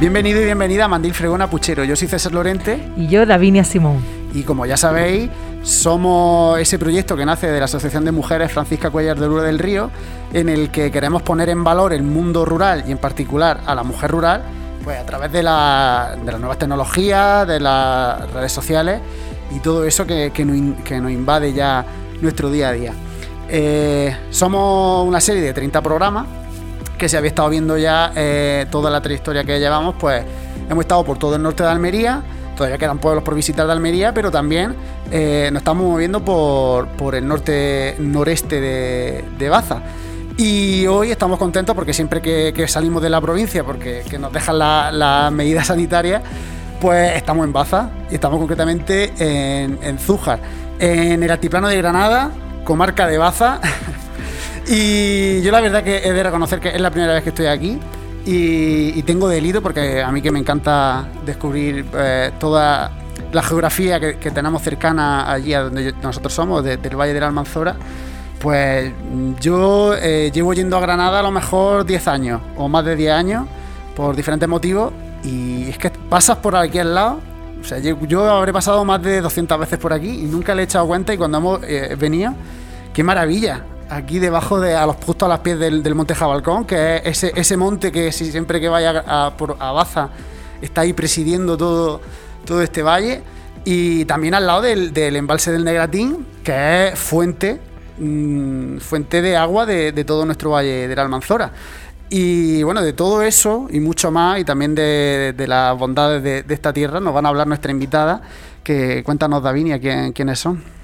Bienvenido y bienvenida a Mandil Fregona Puchero. Yo soy César Lorente. Y yo, Davinia Simón. Y como ya sabéis, somos ese proyecto que nace de la Asociación de Mujeres Francisca Cuellar de Lura del Río, en el que queremos poner en valor el mundo rural y en particular a la mujer rural, pues a través de, las nuevas tecnologías, de las redes sociales y todo eso que, nos, invade ya nuestro día a día. Eh, somos una serie de 30 programas que se había estado viendo ya eh, toda la trayectoria que llevamos, pues hemos estado por todo el norte de Almería, todavía quedan pueblos por visitar de Almería, pero también eh, nos estamos moviendo por, el norte noreste de, Baza. Y hoy estamos contentos porque siempre que, salimos de la provincia, porque nos dejan las medidas sanitarias, pues estamos en Baza y estamos concretamente en, en Zújar, en el altiplano de Granada, comarca de Baza. Y yo la verdad que he de reconocer que es la primera vez que estoy aquí y, tengo delito porque a mí que me encanta descubrir eh, toda la geografía que, tenemos cercana allí a donde nosotros somos, del Valle de la Almanzora. Pues yo eh, llevo yendo a Granada a lo mejor 10 años o más de 10 años por diferentes motivos y es que pasas por aquí al lado o sea, yo, habré pasado más de 200 veces por aquí y nunca le he echado cuenta y cuando hemos eh, venido, qué maravilla aquí debajo de a los justo a las pies del, monte Jabalcón, que es ese, ese monte que si siempre que vaya a, por, a Baza está ahí presidiendo todo, este valle. Y también al lado del, embalse del Negratín, que es fuente, mm, fuente de agua de, todo nuestro valle de la Almanzora. Y bueno, de todo eso y mucho más, y también de, las bondades de, esta tierra, nos van a hablar nuestra invitada, que cuéntanos, Davinia, quién, quiénes son.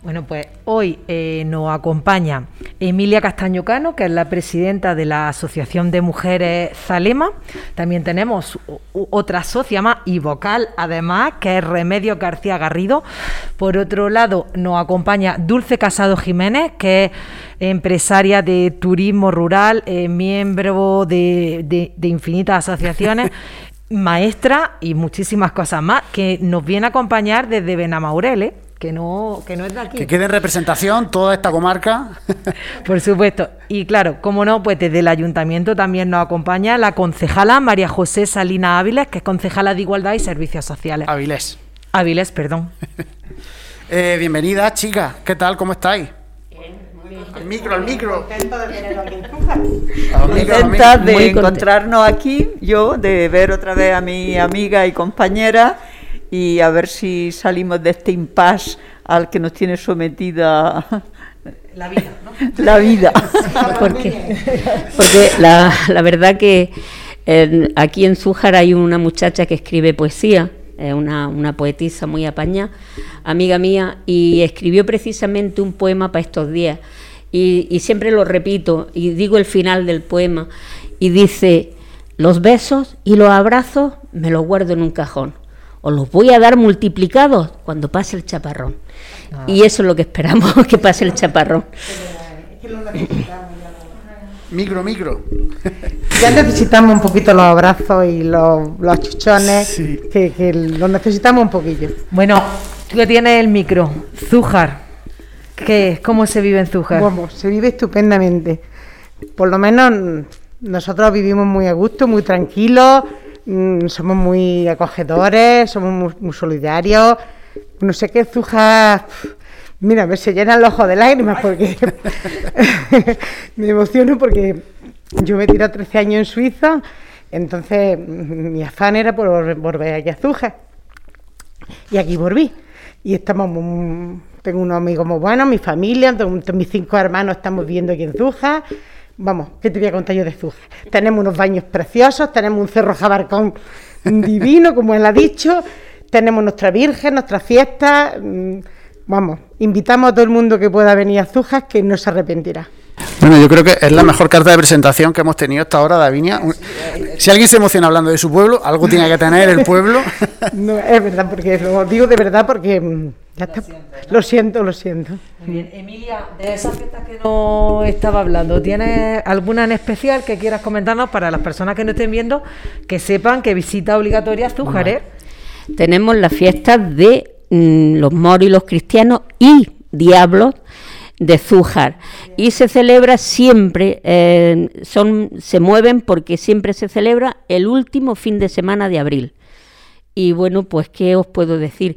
Bueno, pues hoy eh, nos acompaña Emilia Castaño Cano, que es la presidenta de la Asociación de Mujeres Zalema. También tenemos otra socia más y vocal, además, que es Remedio García Garrido. Por otro lado, nos acompaña Dulce Casado Jiménez, que es empresaria de turismo rural, eh, miembro de, infinitas asociaciones. maestra y muchísimas cosas más, que nos viene a acompañar desde Benamaureles que no, que no es de aquí. Que quede en representación toda esta comarca. Por supuesto. Y claro, como no, pues desde el ayuntamiento también nos acompaña la concejala María José Salina Áviles, que es concejala de Igualdad y Servicios Sociales. Áviles. Áviles, perdón. eh, bienvenida, chicas. ¿Qué tal? ¿Cómo estáis? Al micro, al micro. Contenta de encontrarnos aquí, yo, de ver otra vez a mi amiga y compañera y a ver si salimos de este impasse al que nos tiene sometida la vida. ¿no? La vida. Porque, porque la, la verdad que aquí en Zújar hay una muchacha que escribe poesía, una, una poetisa muy apaña, amiga mía, y escribió precisamente un poema para estos días. Y, y siempre lo repito y digo el final del poema y dice, los besos y los abrazos me los guardo en un cajón os los voy a dar multiplicados cuando pase el chaparrón. Ah. Y eso es lo que esperamos, que pase el chaparrón. Micro, micro. Ya necesitamos un poquito los abrazos y los, los chuchones, que, que los necesitamos un poquillo. Bueno, tú que tienes el micro, Zújar, ¿qué, ¿cómo se vive en Zújar? Bueno, se vive estupendamente. Por lo menos nosotros vivimos muy a gusto, muy tranquilos Mm, somos muy acogedores, somos muy, solidarios. No sé qué Zuja. Mira, me se llenan los ojos de lágrimas porque me emociono porque yo me tiré 13 años en Suiza, entonces mm, mi afán era por volver allá a Zuja. Y aquí volví. Y estamos, tengo unos amigos muy buenos, mi familia, mis cinco hermanos estamos viviendo aquí en Zuja. Vamos, ¿qué te voy a contar yo de Zújar? Tenemos unos baños preciosos, tenemos un cerro jabarcón divino, como él ha dicho, tenemos nuestra Virgen, nuestra fiesta. Mm, vamos, invitamos a todo el mundo que pueda venir a Zújar que no se arrepentirá. Bueno, yo creo que es la mejor carta de presentación que hemos tenido hasta ahora, Davinia. Si alguien se emociona hablando de su pueblo, algo tiene que tener el pueblo. No, es verdad, porque lo digo de verdad porque lo siento, lo siento. bien. Emilia, de esas fiestas que no estaba hablando, ¿tienes alguna en especial que quieras comentarnos para las personas que no estén viendo, que sepan que visita obligatoria Zújar, ¿eh? Tenemos las fiestas de mm, los moros y los cristianos y diablos de Zújar y se celebra siempre, eh, son, se mueven porque siempre se celebra el último fin de semana de abril. Y bueno, pues qué os puedo decir.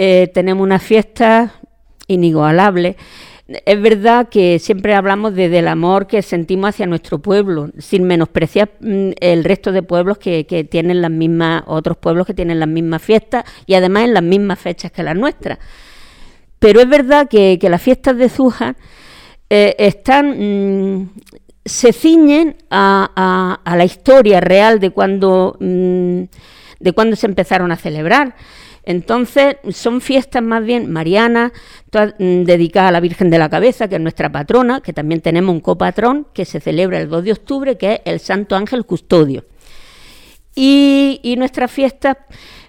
Eh, tenemos una fiesta inigualable. Es verdad que siempre hablamos de, del amor que sentimos hacia nuestro pueblo, sin menospreciar mm, el resto de pueblos que, tienen las mismas, otros pueblos que tienen las mismas fiestas y además en las mismas fechas que las nuestras. Pero es verdad que, las fiestas de Zújar eh, están, mm, se ciñen a, la historia real de cuando, mm, de cuando se empezaron a celebrar. Entonces, son fiestas más bien marianas, mm, dedicadas a la Virgen de la Cabeza, que es nuestra patrona, que también tenemos un copatrón que se celebra el 2 de octubre, que es el Santo Ángel Custodio. Y, y nuestras fiestas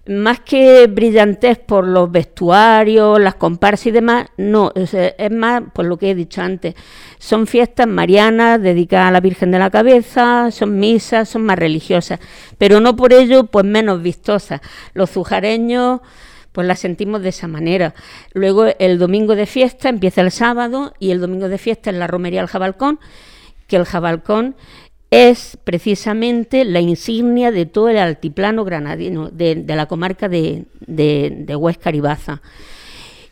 más que brillantes por los vestuarios, las comparsas y demás, no, es, más por lo que he dicho antes. Son fiestas marianas dedicadas a la Virgen de la Cabeza, son misas, son más religiosas, pero no por ello pues menos vistosas. Los zujareños pues las sentimos de esa manera. Luego el domingo de fiesta empieza el sábado y el domingo de fiesta en la romería del Jabalcón, que el Jabalcón es precisamente la insignia de todo el altiplano granadino, de, la comarca de, de, Huesca y Baza.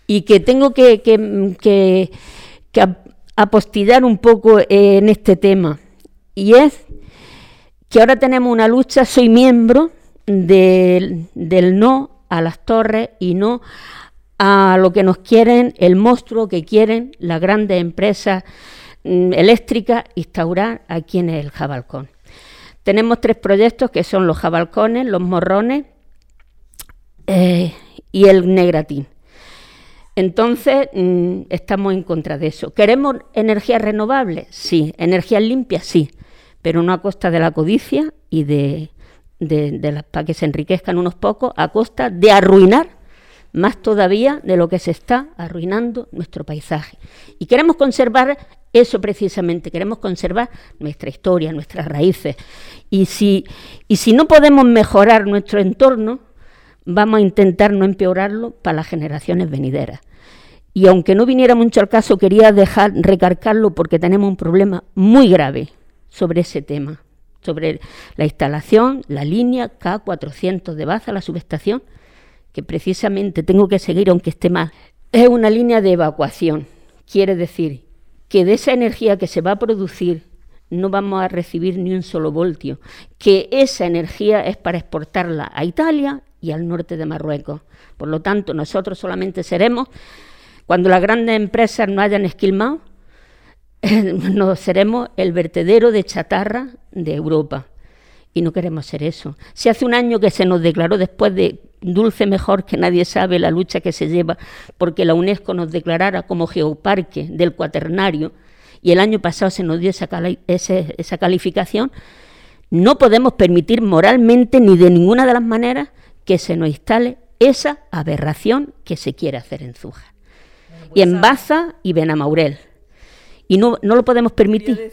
Y que tengo que, que, apostillar un poco en este tema. Y es que ahora tenemos una lucha, soy miembro del, del no a las torres y no a lo que nos quieren, el monstruo que quieren las grandes empresas eléctrica instaurar aquí en el Jabalcón. Tenemos tres proyectos que son los jabalcones, los morrones eh, y el negratín. Entonces, mm, estamos en contra de eso. ¿Queremos energías renovables? Sí. ¿Energías limpias? Sí. Pero no a costa de la codicia y de, de, para que se enriquezcan unos pocos, a costa de arruinar más todavía de lo que se está arruinando nuestro paisaje. Y queremos conservar eso precisamente, queremos conservar nuestra historia, nuestras raíces. Y si, y si no podemos mejorar nuestro entorno, vamos a intentar no empeorarlo para las generaciones venideras. Y aunque no viniera mucho al caso, quería dejar recargarlo porque tenemos un problema muy grave sobre ese tema, sobre la instalación, la línea K400 de Baza, la subestación, que precisamente tengo que seguir aunque esté mal. Es una línea de evacuación, quiere decir que de esa energía que se va a producir no vamos a recibir ni un solo voltio, que esa energía es para exportarla a Italia y al norte de Marruecos. Por lo tanto, nosotros solamente seremos, cuando las grandes empresas no hayan esquilmado, no seremos el vertedero de chatarra de Europa. Y no queremos ser eso. Si hace un año que se nos declaró después de dulce mejor que nadie sabe la lucha que se lleva porque la UNESCO nos declarara como geoparque del cuaternario y el año pasado se nos dio esa, esa calificación, no podemos permitir moralmente ni de ninguna de las maneras que se nos instale esa aberración que se quiere hacer en Zújar. Y en Baza y Benamaurel. Y no, no lo podemos permitir.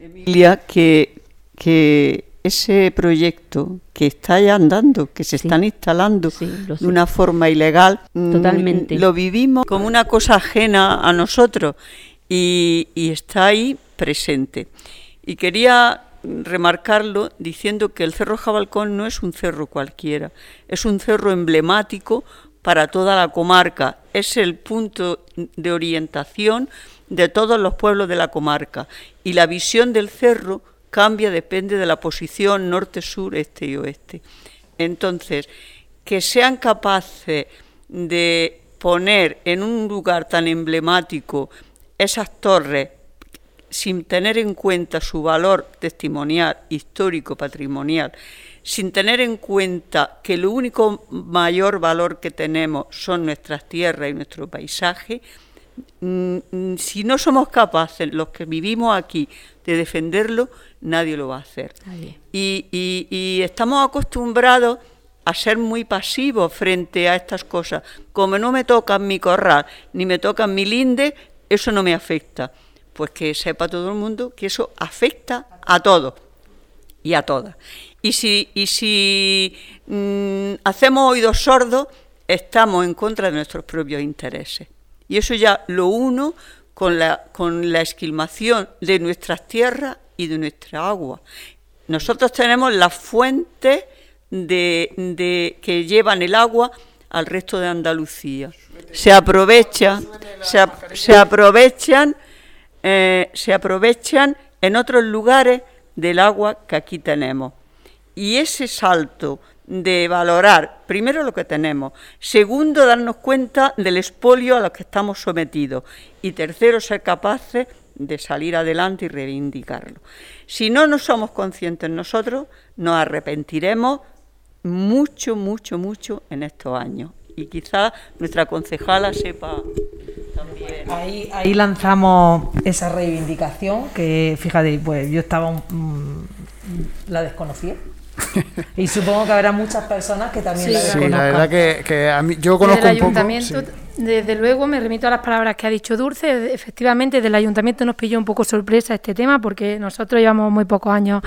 Emilia, que, que ese proyecto que está ya andando, que se están instalando de una forma ilegal, mm, Totalmente. lo vivimos como una cosa ajena a nosotros y, está ahí presente. Y quería remarcarlo diciendo que el Cerro Jabalcón no es un cerro cualquiera, es un cerro emblemático para toda la comarca, es el punto de orientación de todos los pueblos de la comarca y la visión del cerro cambia, depende de la posición norte, sur, este y oeste. Entonces, que sean capaces de poner en un lugar tan emblemático esas torres sin tener en cuenta su valor testimonial, histórico, patrimonial, sin tener en cuenta que lo único mayor valor que tenemos son nuestras tierras y nuestro paisaje, mm, mm, si no somos capaces, los que vivimos aquí, de defenderlo, nadie lo va a hacer. Y, estamos acostumbrados a ser muy pasivos frente a estas cosas. Como no me tocan mi corral, ni me tocan mi linde, eso no me afecta. Pues que sepa todo el mundo que eso afecta a todos y a todas. Y si, y si mm, hacemos oídos sordos, estamos en contra de nuestros propios intereses. Y eso ya lo uno con la, con la esquilmación de nuestras tierras y de nuestra agua. Nosotros tenemos las fuentes de, que llevan el agua al resto de Andalucía. Se aprovechan, se, aprovechan, eh, se aprovechan en otros lugares del agua que aquí tenemos. Y ese salto de valorar, primero, lo que tenemos, segundo, darnos cuenta del expolio a lo que estamos sometidos y tercero, ser capaces de salir adelante y reivindicarlo. Si no nos somos conscientes nosotros, nos arrepentiremos mucho, mucho, mucho en estos años. Y quizá nuestra concejala sepa también. Ahí, ahí lanzamos esa reivindicación que, fíjate, pues yo estaba, la desconocía. y supongo que habrá muchas personas que también la desconozcan. Sí, la verdad que, a mí, yo conozco un ayuntamiento, Desde luego me remito a las palabras que ha dicho Dulce. Efectivamente, del ayuntamiento nos pilló un poco sorpresa este tema porque nosotros llevamos muy pocos años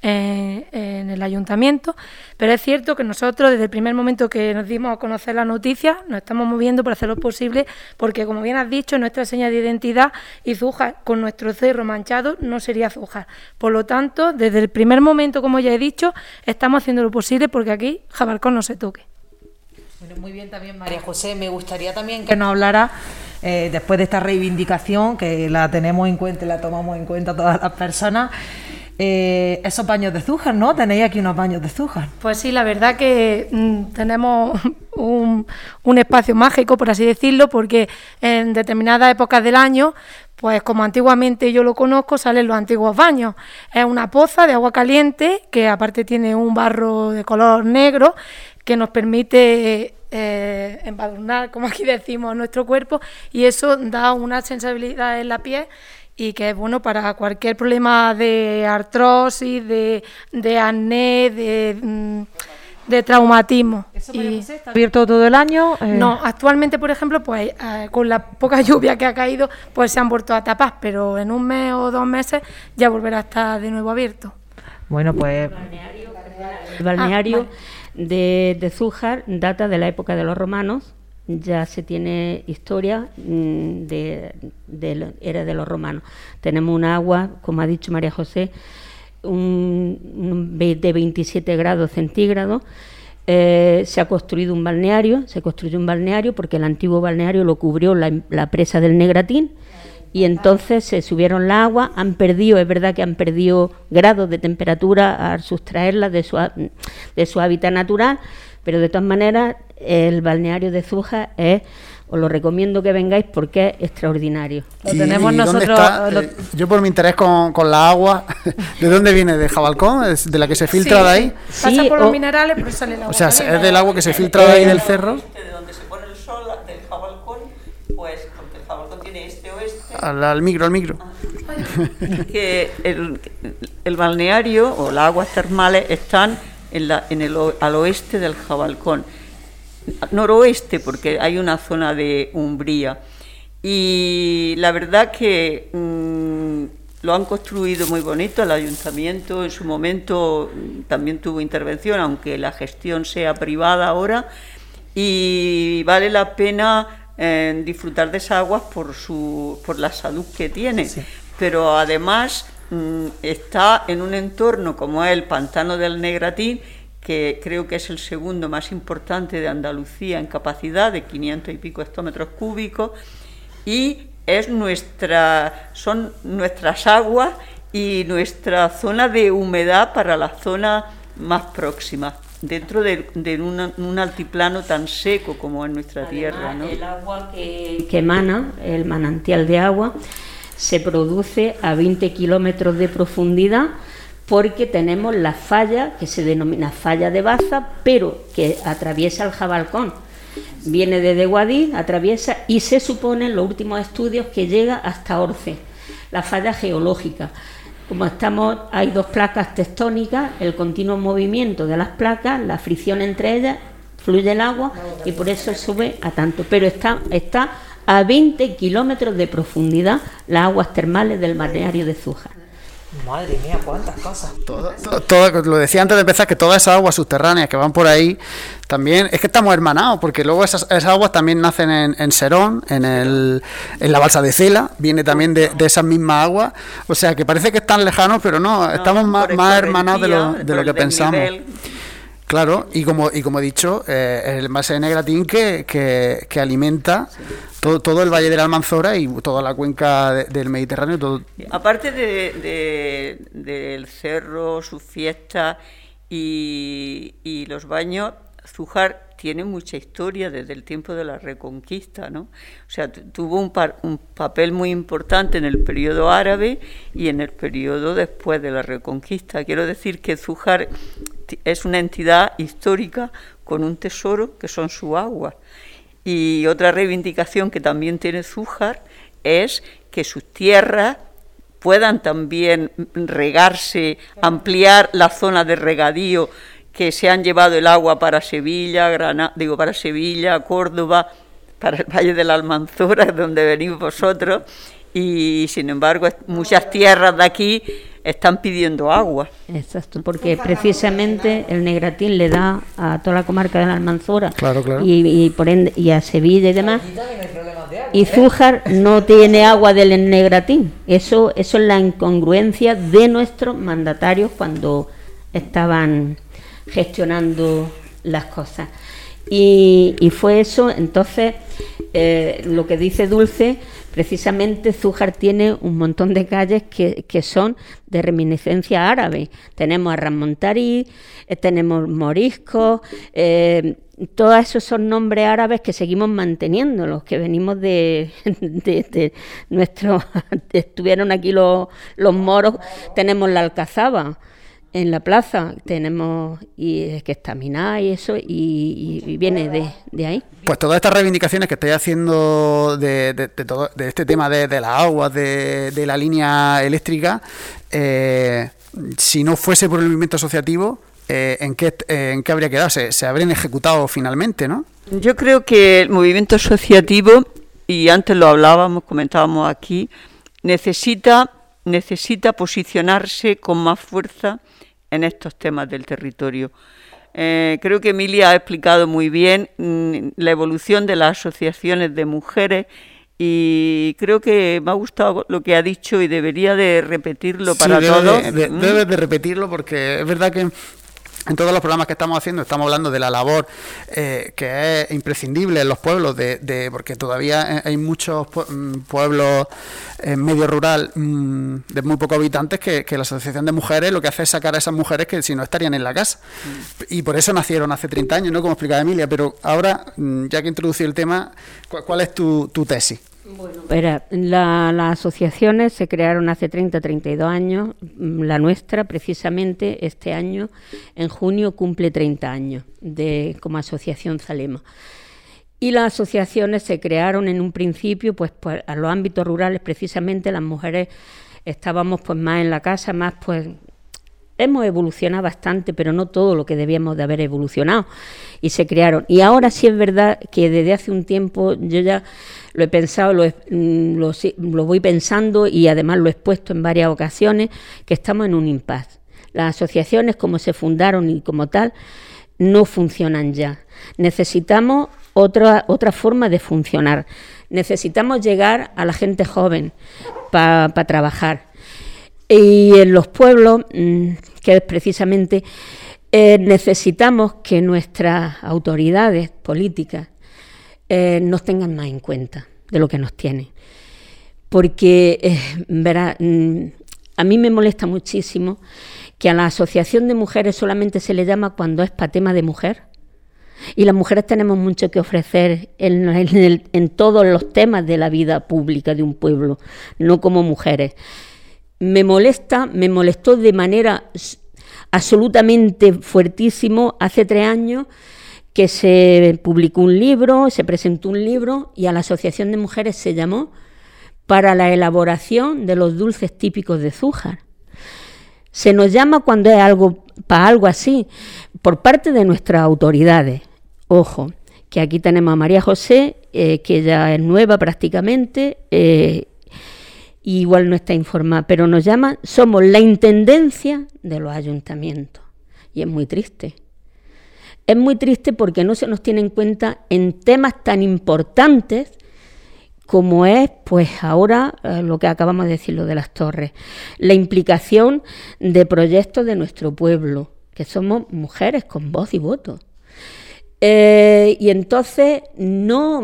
en el ayuntamiento, pero es cierto que nosotros desde el primer momento que nos dimos a conocer la noticia nos estamos moviendo para hacer lo posible porque como bien has dicho nuestra señal de identidad y Zújar con nuestro cerro manchado no sería Zújar. Por lo tanto, desde el primer momento, como ya he dicho, estamos haciendo lo posible porque aquí Jabalcón no se toque. Bueno, muy bien también María José, me gustaría también que nos hablara eh, después de esta reivindicación que la tenemos en cuenta y la tomamos en cuenta todas las personas. Eh, esos baños de Zújar, ¿no? Tenéis aquí unos baños de Zújar. Pues sí, la verdad que mm, tenemos un, espacio mágico, por así decirlo, porque en determinadas épocas del año, pues como antiguamente yo lo conozco, salen los antiguos baños. Es una poza de agua caliente que aparte tiene un barro de color negro que nos permite eh, embadurnar, como aquí decimos, nuestro cuerpo y eso da una sensibilidad en la piel y que es bueno para cualquier problema de artrosis, de, de acné, de, mm, de traumatismo. ¿Eso está abierto todo el año? Eh, no, actualmente, por ejemplo, pues eh, con la poca lluvia que ha caído, pues se han vuelto a tapar, pero en un mes o dos meses ya volverá a estar de nuevo abierto. Bueno, pues... El balneario, ah, de, de Zújar data de la época de los romanos, ya se tiene historia mm, de, era de los romanos. Tenemos un agua, como ha dicho María José, de 27 grados centígrados. Eh, se ha construido un balneario, se construyó un balneario porque el antiguo balneario lo cubrió la, presa del Negratín y entonces se subieron la agua, han perdido, es verdad que han perdido grados de temperatura al sustraerla de su, de su hábitat natural, pero de todas maneras el balneario de Zuja es os lo recomiendo que vengáis porque es extraordinario. Lo tenemos nosotros. Eh, yo por mi interés con, con, la agua, ¿de dónde viene? ¿De Jabalcón? ¿De la que se filtra de ahí? Pasa por los minerales, pero sale el agua. O sea, es del agua que se filtra de ahí del cerro. De donde se pone el sol, del Jabalcón, pues porque el Jabalcón tiene este oeste. Al, micro, al micro. que el, el balneario o las aguas termales están en, la, en el, al oeste del Jabalcón noroeste, porque hay una zona de umbría. Y la verdad que mm, lo han construido muy bonito, el ayuntamiento en su momento mm, también tuvo intervención, aunque la gestión sea privada ahora, y vale la pena eh, disfrutar de esas aguas por, su, por la salud que tiene. Pero además mm, está en un entorno como es el pantano del Negratín, que creo que es el segundo más importante de Andalucía en capacidad, de 500 y pico hectómetros cúbicos, y es nuestra, son nuestras aguas y nuestra zona de humedad para la zona más próxima, dentro de, un altiplano tan seco como es nuestra tierra. El agua que, que emana, el manantial de agua, se produce a 20 kilómetros de profundidad porque tenemos la falla que se denomina falla de Baza, pero que atraviesa el Jabalcón. Viene desde Guadix, atraviesa y se supone en los últimos estudios que llega hasta Orce, la falla geológica. Como estamos, hay dos placas tectónicas, el continuo movimiento de las placas, la fricción entre ellas, fluye el agua y por eso sube a tanto. Pero está, está a 20 kilómetros de profundidad las aguas termales del balneario de Zújar. Madre mía, cuántas cosas. Todo, todo, lo decía antes de empezar, que todas esas aguas subterráneas que van por ahí, también es que estamos hermanados, porque luego esas, aguas también nacen en, en Serón, en, el, en la balsa de Cela, viene también de, de esas mismas aguas. O sea, que parece que están lejanos, pero no, estamos más, más hermanados de lo, de lo que pensamos. Claro, y como, y como he dicho, eh, el envase de Negratín que, alimenta todo, todo el Valle de la Almanzora y toda la cuenca del Mediterráneo. Todo. Aparte de, del cerro, su fiesta y, y los baños, Zújar tiene mucha historia desde el tiempo de la Reconquista, ¿no? O sea, tuvo un, un, papel muy importante en el periodo árabe y en el periodo después de la Reconquista. Quiero decir que Zújar es una entidad histórica con un tesoro que son su agua. Y otra reivindicación que también tiene Zújar es que sus tierras puedan también regarse, ampliar la zona de regadío que se han llevado el agua para Sevilla, Granada, digo para Sevilla, Córdoba, para el Valle de la Almanzora, donde venimos vosotros, y sin embargo muchas tierras de aquí están pidiendo agua. Exacto, porque precisamente el Negratín le da a toda la comarca de la Almanzora Y, por y a Sevilla y demás. Y Zújar no tiene agua del Negratín. Eso, eso es la incongruencia de nuestros mandatarios cuando estaban gestionando las cosas. Y, fue eso, entonces, eh, lo que dice Dulce, precisamente Zújar tiene un montón de calles que, son de reminiscencia árabe. Tenemos a Ramontarí, eh, tenemos Morisco, eh, todos esos son nombres árabes que seguimos manteniendo, los que venimos de, de, nuestro, estuvieron aquí los, los moros, tenemos la Alcazaba en la plaza tenemos y es que está Miná y eso y, viene de, ahí. Pues todas estas reivindicaciones que estáis haciendo de, de, todo, de este tema de, las aguas, de, la línea eléctrica, eh, si no fuese por el movimiento asociativo, eh, ¿en, qué, ¿en qué habría quedado? Se, se habrían ejecutado finalmente, ¿no? Yo creo que el movimiento asociativo, y antes lo hablábamos, comentábamos aquí, necesita necesita posicionarse con más fuerza en estos temas del territorio. Eh, creo que Emilia ha explicado muy bien mm, la evolución de las asociaciones de mujeres y creo que me ha gustado lo que ha dicho y debería de repetirlo para todos. ¿Mm? debe de repetirlo porque es verdad que en todos los programas que estamos haciendo estamos hablando de la labor eh, que es imprescindible en los pueblos, de, porque todavía hay muchos mm, pueblos en medio rural mm, de muy pocos habitantes que, la Asociación de Mujeres lo que hace es sacar a esas mujeres que si no estarían en la casa. Mm. Y por eso nacieron hace 30 años, ¿no? Como explicaba Emilia, pero ahora, ya que introducí el tema, ¿cuál, es tu, tu tesis? Bueno, las asociaciones se crearon hace 30, 32 años. La nuestra, precisamente, este año, en junio, cumple 30 años de, como Asociación Zalema. Y las asociaciones se crearon en un principio, pues, pues, a los ámbitos rurales, precisamente las mujeres estábamos pues más en la casa, más pues hemos evolucionado bastante, pero no todo lo que debíamos de haber evolucionado. Y se crearon. Y ahora sí es verdad que desde hace un tiempo yo ya lo he pensado, mm, lo, lo, voy pensando y además lo he expuesto en varias ocasiones, que estamos en un impasse. Las asociaciones, como se fundaron y como tal, no funcionan ya. Necesitamos otra, otra forma de funcionar. Necesitamos llegar a la gente joven para trabajar. Y en los pueblos, mm, que es precisamente, eh, necesitamos que nuestras autoridades políticas eh, nos tengan más en cuenta de lo que nos tienen. Porque, eh, verá, mm, a mí me molesta muchísimo que a la Asociación de Mujeres solamente se le llama cuando es para tema de mujer. Y las mujeres tenemos mucho que ofrecer en, en, todos los temas de la vida pública de un pueblo, no como mujeres. Me molesta, me molestó de manera absolutamente fuertísimo hace tres años que se publicó un libro, se presentó un libro y a la Asociación de Mujeres se llamó para la elaboración de los dulces típicos de Zújar. Se nos llama cuando es algo para algo así, por parte de nuestras autoridades. Ojo, que aquí tenemos a María José, eh, que ya es nueva prácticamente, eh, igual no está informada, pero nos llaman, somos la intendencia de los ayuntamientos. Y es muy triste. Es muy triste porque no se nos tiene en cuenta en temas tan importantes como es, pues ahora eh, lo que acabamos de decir, lo de las torres, la implicación de proyectos de nuestro pueblo, que somos mujeres con voz y voto. Eh, y entonces no,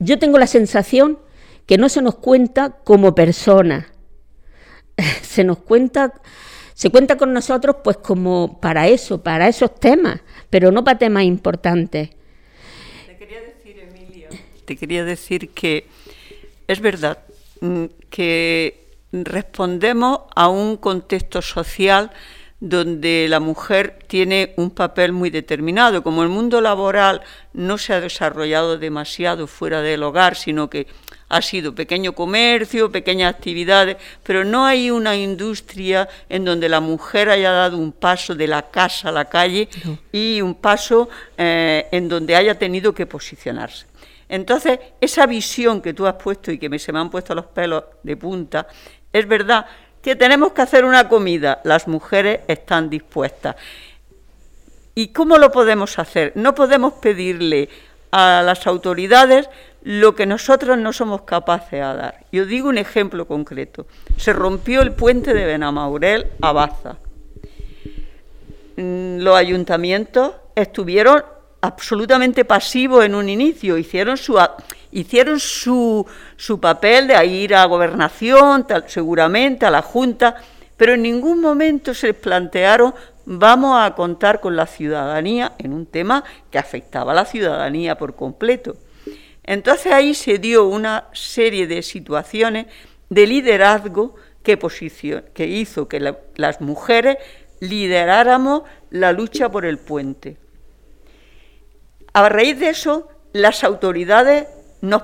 yo tengo la sensación que no se nos cuenta como personas, se nos cuenta, se cuenta con nosotros pues como para eso, para esos temas, pero no para temas importantes te quería decir que es verdad mm, que respondemos a un contexto social donde la mujer tiene un papel muy determinado. Como el mundo laboral no se ha desarrollado demasiado fuera del hogar, sino que ha sido pequeño comercio, pequeñas actividades, pero no hay una industria en donde la mujer haya dado un paso de la casa a la calle y un paso eh, en donde haya tenido que posicionarse. Entonces, esa visión que tú has puesto y que me, se me han puesto los pelos de punta, es verdad que tenemos que hacer una comida, las mujeres están dispuestas. ¿Y cómo lo podemos hacer? No podemos pedirle a las autoridades lo que nosotros no somos capaces de dar. Yo digo un ejemplo concreto. Se rompió el puente de Benamaurel a Baza. Mm, los ayuntamientos estuvieron absolutamente pasivo en un inicio, hicieron su, hicieron su, su papel de ir a gobernación, seguramente a la Junta, pero en ningún momento se plantearon vamos a contar con la ciudadanía en un tema que afectaba a la ciudadanía por completo. Entonces ahí se dio una serie de situaciones de liderazgo que, hizo que las mujeres lideráramos la lucha por el puente. A raíz de eso, las autoridades nos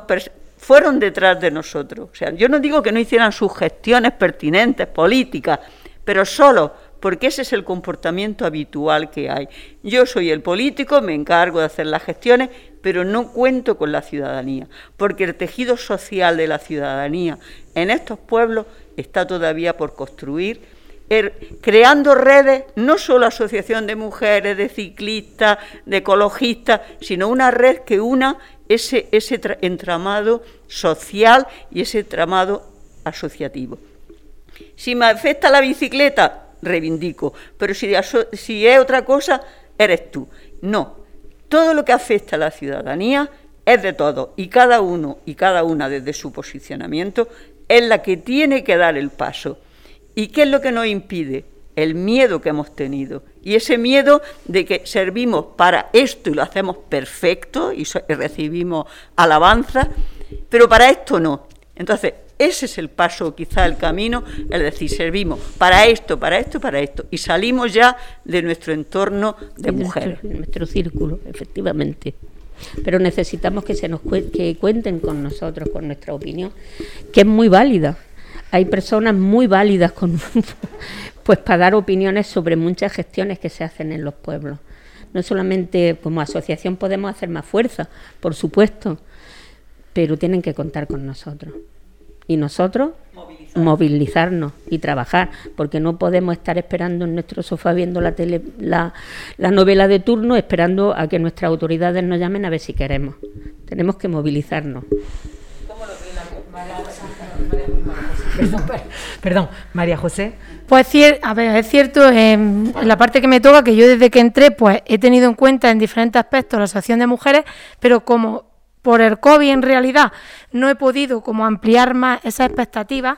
fueron detrás de nosotros. O sea, yo no digo que no hicieran sus gestiones pertinentes, políticas, pero solo porque ese es el comportamiento habitual que hay. Yo soy el político, me encargo de hacer las gestiones, pero no cuento con la ciudadanía, porque el tejido social de la ciudadanía en estos pueblos está todavía por construir Er, creando redes, no solo asociación de mujeres, de ciclistas, de ecologistas, sino una red que una ese, ese entramado social y ese entramado asociativo. Si me afecta la bicicleta, reivindico, pero si, es otra cosa, eres tú. No, todo lo que afecta a la ciudadanía es de todo y cada uno y cada una desde su posicionamiento es la que tiene que dar el paso. ¿Y qué es lo que nos impide? El miedo que hemos tenido. Y ese miedo de que servimos para esto y lo hacemos perfecto y, recibimos alabanza, pero para esto no. Entonces, ese es el paso, quizá el camino, es decir, servimos para esto, para esto, para esto. Y salimos ya de nuestro entorno de mujeres. Nuestro, nuestro círculo, efectivamente pero necesitamos que se nos que cuenten con nosotros, con nuestra opinión, que es muy válida hay personas muy válidas con, pues para dar opiniones sobre muchas gestiones que se hacen en los pueblos. No solamente como asociación podemos hacer más fuerza, por supuesto, pero tienen que contar con nosotros. Y nosotros movilizarnos y trabajar, porque no podemos estar esperando en nuestro sofá viendo la, tele, la, la novela de turno, esperando a que nuestras autoridades nos llamen a ver si queremos. Tenemos que movilizarnos. Perdón, María José. Pues a ver, es cierto, en, la parte que me toca, que yo desde que entré, pues he tenido en cuenta en diferentes aspectos la asociación de mujeres, pero como por el COVID en realidad no he podido como ampliar más esas expectativas,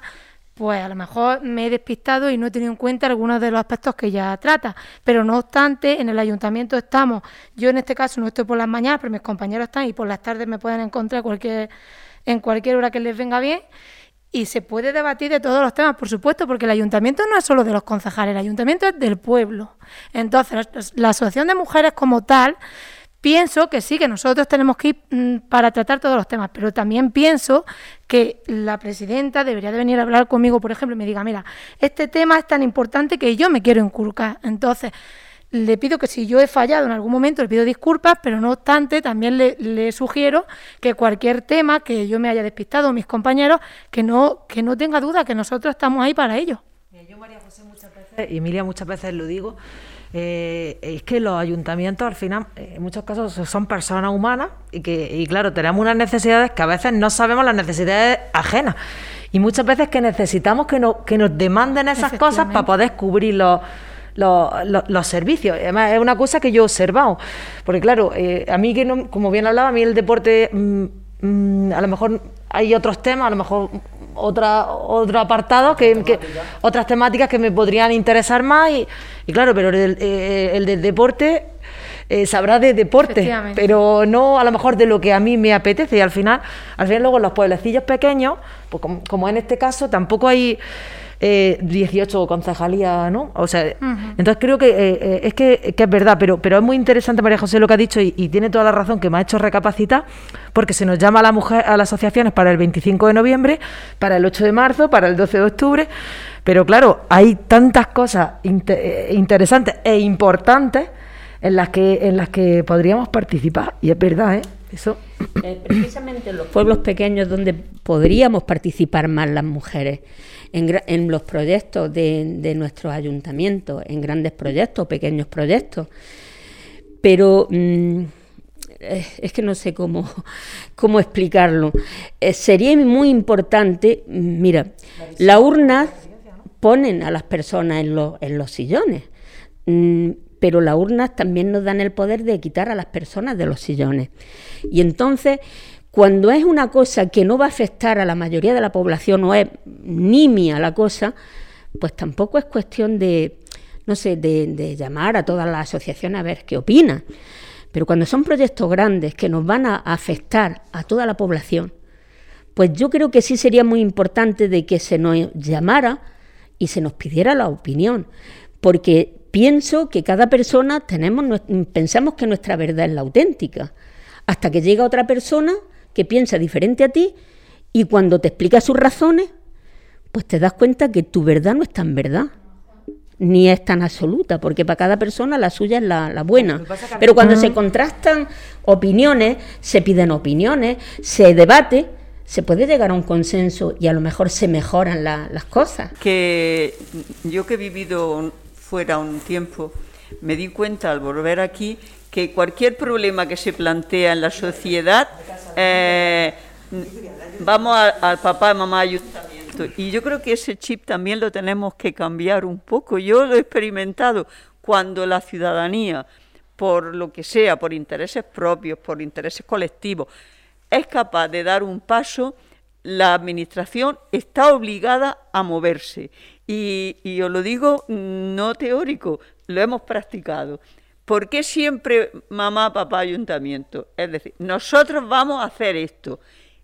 pues a lo mejor me he despistado y no he tenido en cuenta algunos de los aspectos que ya trata. Pero no obstante, en el ayuntamiento estamos, yo en este caso no estoy por las mañanas, pero mis compañeros están y por las tardes me pueden encontrar cualquier, en cualquier hora que les venga bien y se puede debatir de todos los temas, por supuesto, porque el ayuntamiento no es solo de los concejales, el ayuntamiento es del pueblo. Entonces, la Asociación de Mujeres como tal, pienso que sí, que nosotros tenemos que ir mm, para tratar todos los temas, pero también pienso que la presidenta debería de venir a hablar conmigo, por ejemplo, y me diga, mira, este tema es tan importante que yo me quiero inculcar. Entonces, le pido que si yo he fallado en algún momento, le pido disculpas, pero no obstante, también le, sugiero que cualquier tema que yo me haya despistado, mis compañeros, que no, que no tenga duda, que nosotros estamos ahí para ello. Yo, María José, muchas veces, y Emilia muchas veces lo digo, eh, es que los ayuntamientos al final, en muchos casos, son personas humanas y que, y claro, tenemos unas necesidades que a veces no sabemos las necesidades ajenas. Y muchas veces que necesitamos que, que nos demanden esas cosas para poder cubrir los, los, servicios. Además, es una cosa que yo he observado. Porque claro, eh, a mí, que no, como bien hablaba, a mí el deporte, mm, mm, a lo mejor hay otros temas, a lo mejor otra, otro apartado, que, otras temáticas que me podrían interesar más. Y, claro, pero el, eh, el del deporte eh, sabrá de deporte, pero no a lo mejor de lo que a mí me apetece. Y al final, al final luego en los pueblecillos pequeños, pues como, en este caso, tampoco hay eh, 18 concejalías, ¿no? O sea, entonces creo que eh, eh, es que, es verdad, pero, pero es muy interesante, María José, lo que ha dicho y, tiene toda la razón que me ha hecho recapacitar, porque se nos llama a la mujer a las asociaciones para el 25 de noviembre, para el 8 de marzo, para el 12 de octubre, pero claro, hay tantas cosas interesantes e importantes en las que, en las que podríamos participar. Y es verdad, ¿eh? Eso. Eh, precisamente en los pueblos pequeños donde podríamos participar más las mujeres, en, los proyectos de, nuestros ayuntamientos, en grandes proyectos, pequeños proyectos. Pero mm, es que no sé cómo, cómo explicarlo. Eh, sería muy importante, mm, mira, la urna ponen a las personas en, los, en los sillones. Mm, pero las urnas también nos dan el poder de quitar a las personas de los sillones. Y entonces, cuando es una cosa que no va a afectar a la mayoría de la población o es nimia la cosa, pues tampoco es cuestión de, no sé, de, llamar a todas las asociaciones a ver qué opinan. Pero cuando son proyectos grandes que nos van a afectar a toda la población, pues yo creo que sí sería muy importante de que se nos llamara y se nos pidiera la opinión, porque pienso que cada persona tenemos, pensamos que nuestra verdad es la auténtica, hasta que llega otra persona que piensa diferente a ti y cuando te explica sus razones, pues te das cuenta que tu verdad no es tan verdad, ni es tan absoluta, porque para cada persona la suya es la, buena. Pero cuando se contrastan opiniones, se piden opiniones, se debate, se puede llegar a un consenso y a lo mejor se mejoran las cosas. Que yo que he vivido fuera un tiempo, me di cuenta al volver aquí que cualquier problema que se plantea en la sociedad, eh, vamos al papá, mamá, ayuntamiento. Y yo creo que ese chip también lo tenemos que cambiar un poco. Yo lo he experimentado cuando la ciudadanía, por lo que sea, por intereses propios, por intereses colectivos, es capaz de dar un paso, la administración está obligada a moverse. Y, os lo digo no teórico, lo hemos practicado. ¿Por qué siempre mamá, papá, ayuntamiento? Es decir, nosotros vamos a hacer esto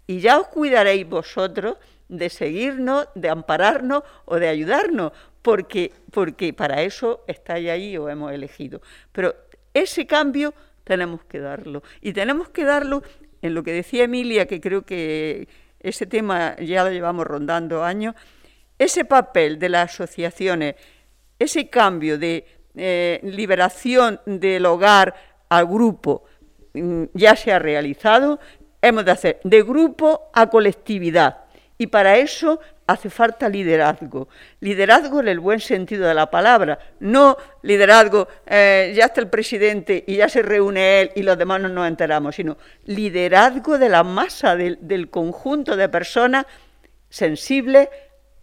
y ya os cuidaréis vosotros de seguirnos, de ampararnos o de ayudarnos, porque, porque para eso estáis ahí o hemos elegido. Pero ese cambio tenemos que darlo. Y tenemos que darlo en lo que decía Emilia, que creo que ese tema ya lo llevamos rondando años, ese papel de las asociaciones, ese cambio de eh, liberación del hogar al grupo mm, ya se ha realizado, hemos de hacer de grupo a colectividad. Y para eso hace falta liderazgo. Liderazgo en el buen sentido de la palabra, no liderazgo, eh, ya está el presidente y ya se reúne él y los demás no nos enteramos, sino liderazgo de la masa, del, del conjunto de personas sensibles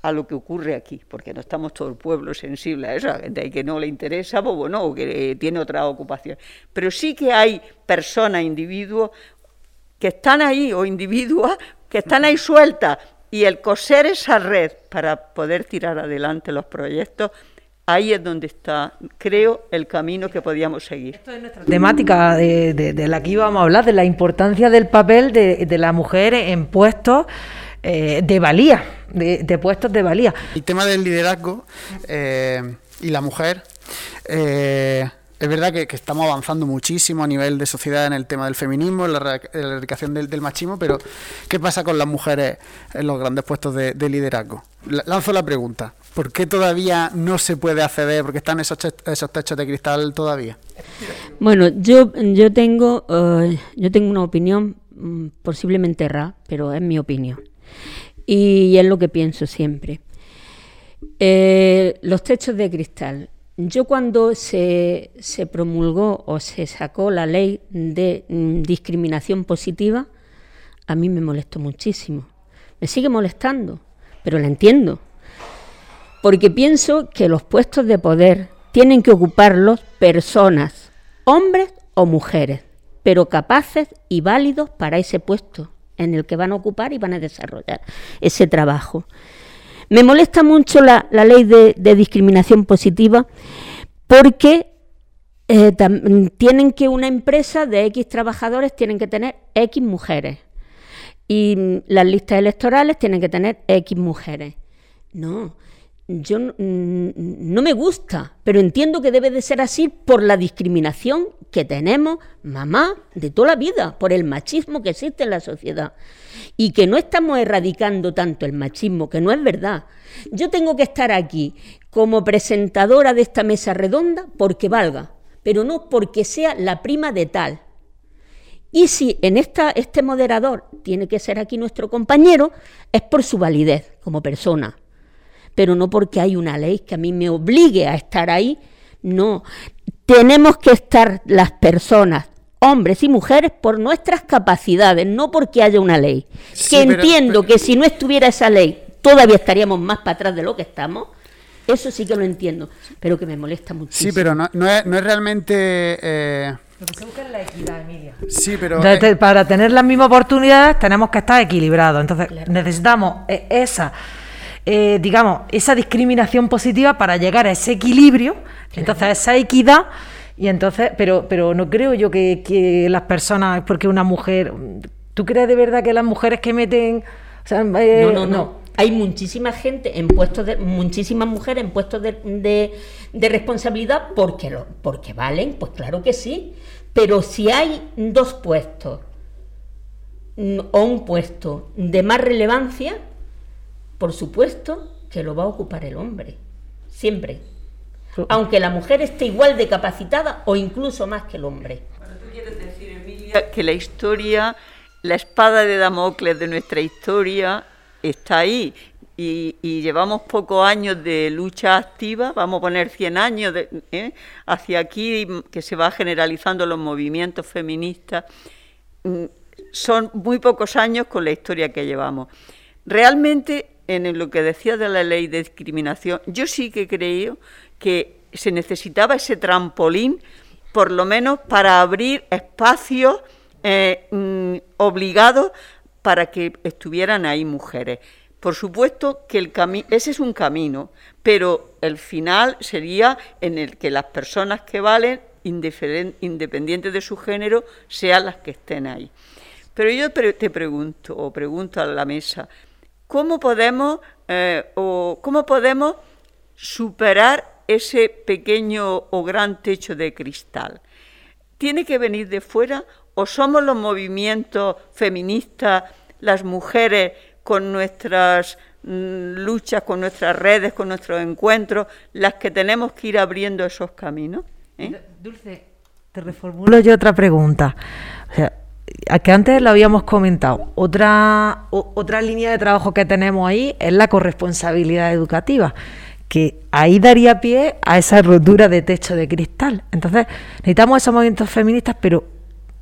a lo que ocurre aquí, porque no estamos todo el pueblo sensible a eso, gente que no le interesa, pues bueno, o que tiene otra ocupación. Pero sí que hay personas, individuos, que están ahí, o individuos, que están ahí sueltas, y el coser esa red para poder tirar adelante los proyectos, ahí es donde está, creo, el camino que podíamos seguir. Esto es nuestra temática de, la que íbamos a hablar, de la importancia del papel de la mujer en puestos eh, de valía, de, puestos de valía. El tema del liderazgo eh, y la mujer. Eh, es verdad que, estamos avanzando muchísimo a nivel de sociedad en el tema del feminismo, en la, erradicación del, machismo, pero ¿qué pasa con las mujeres en los grandes puestos de, liderazgo? Lanzo la pregunta. ¿Por qué todavía no se puede acceder? Porque están esos, esos techos de cristal todavía. Bueno, yo, yo, tengo, yo tengo una opinión mm, posiblemente errada, pero es mi opinión. Y es lo que pienso siempre. Eh, los techos de cristal. Yo cuando se, se, promulgó o se sacó la ley de mm, discriminación positiva, a mí me molestó muchísimo. Me sigue molestando, pero la entiendo porque pienso que los puestos de poder tienen que ocuparlos personas, hombres o mujeres, pero capaces y válidos para ese puesto en el que van a ocupar y van a desarrollar ese trabajo. Me molesta mucho la, ley de, discriminación positiva porque eh, tienen que una empresa de X trabajadores tienen que tener X mujeres y las listas electorales tienen que tener X mujeres. No, yo no me gusta, pero entiendo que debe de ser así por la discriminación que tenemos, mamá, de toda la vida, por el machismo que existe en la sociedad. Y que no estamos erradicando tanto el machismo, que no es verdad. Yo tengo que estar aquí como presentadora de esta mesa redonda porque valga, pero no porque sea la prima de tal. Y si en esta, este moderador tiene que ser aquí nuestro compañero, es por su validez como persona pero no porque hay una ley que a mí me obligue a estar ahí, no. Tenemos que estar las personas, hombres y mujeres, por nuestras capacidades, no porque haya una ley. que entiendo que si no estuviera esa ley, todavía estaríamos más para atrás de lo que estamos. Eso sí que lo entiendo, pero que me molesta muchísimo. Sí, pero no, es, realmente... Eh... Lo que se busca es la equidad, Emilia. Sí, pero... Para tener las mismas oportunidades tenemos que estar equilibrados. Entonces necesitamos e-, esa eh, digamos, esa discriminación positiva para llegar a ese equilibrio, entonces a esa equidad. Y entonces, pero, pero no creo yo que, las personas, porque una mujer, ¿tú crees de verdad que las mujeres que meten... Eh, no, no, no, Hay muchísima gente en puestos de, muchísimas mujeres en puestos de, de, responsabilidad porque, lo, porque valen, pues claro que sí. Pero si hay dos puestos mm, o un puesto de más relevancia, por supuesto que lo va a ocupar el hombre, siempre. Aunque la mujer esté igual de capacitada o incluso más que el hombre. tú quieres decir, Emilia, que la historia, la espada de Damocles de nuestra historia está ahí. Y, llevamos pocos años de lucha activa, vamos a poner 100 años ¿eh? hacia aquí, que se va generalizando los movimientos feministas. Mm, son muy pocos años con la historia que llevamos. Realmente en lo que decía de la ley de discriminación, yo sí que creo que se necesitaba ese trampolín, por lo menos para abrir espacios eh, mm, obligados para que estuvieran ahí mujeres. Por supuesto que el ese es un camino, pero el final sería en el que las personas que valen, independientes de su género, sean las que estén ahí. Pero yo te pregunto, o pregunto a la mesa, ¿Cómo podemos, eh, o cómo podemos superar ese pequeño o gran techo de cristal? ¿Tiene que venir de fuera o somos los movimientos feministas, las mujeres con nuestras mm, luchas, con nuestras redes, con nuestros encuentros, las que tenemos que ir abriendo esos caminos? ¿eh? Dulce, te reformulo yo otra pregunta. O sea, que antes lo habíamos comentado, otra, otra línea de trabajo que tenemos ahí es la corresponsabilidad educativa, que ahí daría pie a esa rotura de techo de cristal. Entonces, necesitamos esos movimientos feministas, pero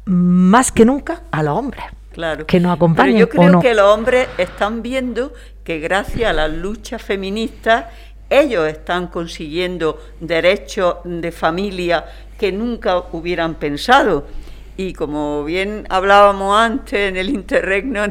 más que nunca a los hombres. Claro. Que nos acompañen. Pero yo creo que los hombres están viendo que gracias a las luchas feministas ellos están consiguiendo derechos de familia que nunca hubieran pensado y como bien hablábamos antes en el interregno,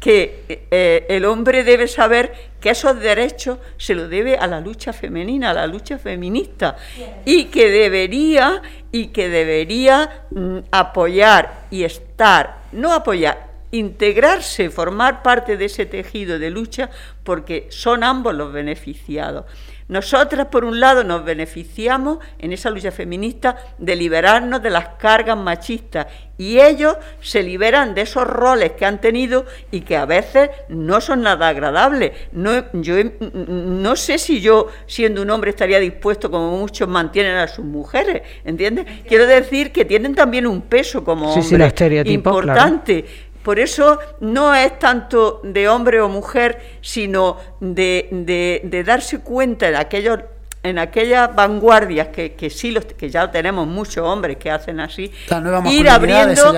que eh, el hombre debe saber que esos derechos se los debe a la lucha femenina, a la lucha feminista, y que debería, y que debería mm, apoyar y estar, no apoyar, integrarse, formar parte de ese tejido de lucha, porque son ambos los beneficiados. Nosotras, por un lado, nos beneficiamos en esa lucha feminista de liberarnos de las cargas machistas y ellos se liberan de esos roles que han tenido y que a veces no son nada agradables. No, yo no sé si yo, siendo un hombre, estaría dispuesto, como muchos mantienen a sus mujeres, ¿entiendes? Quiero decir que tienen también un peso como hombre importante. Por eso no es tanto de hombre o mujer, sino de, darse cuenta en aquellos en aquellas vanguardias que, que sí los, que ya tenemos muchos hombres que hacen así, ir abriendo,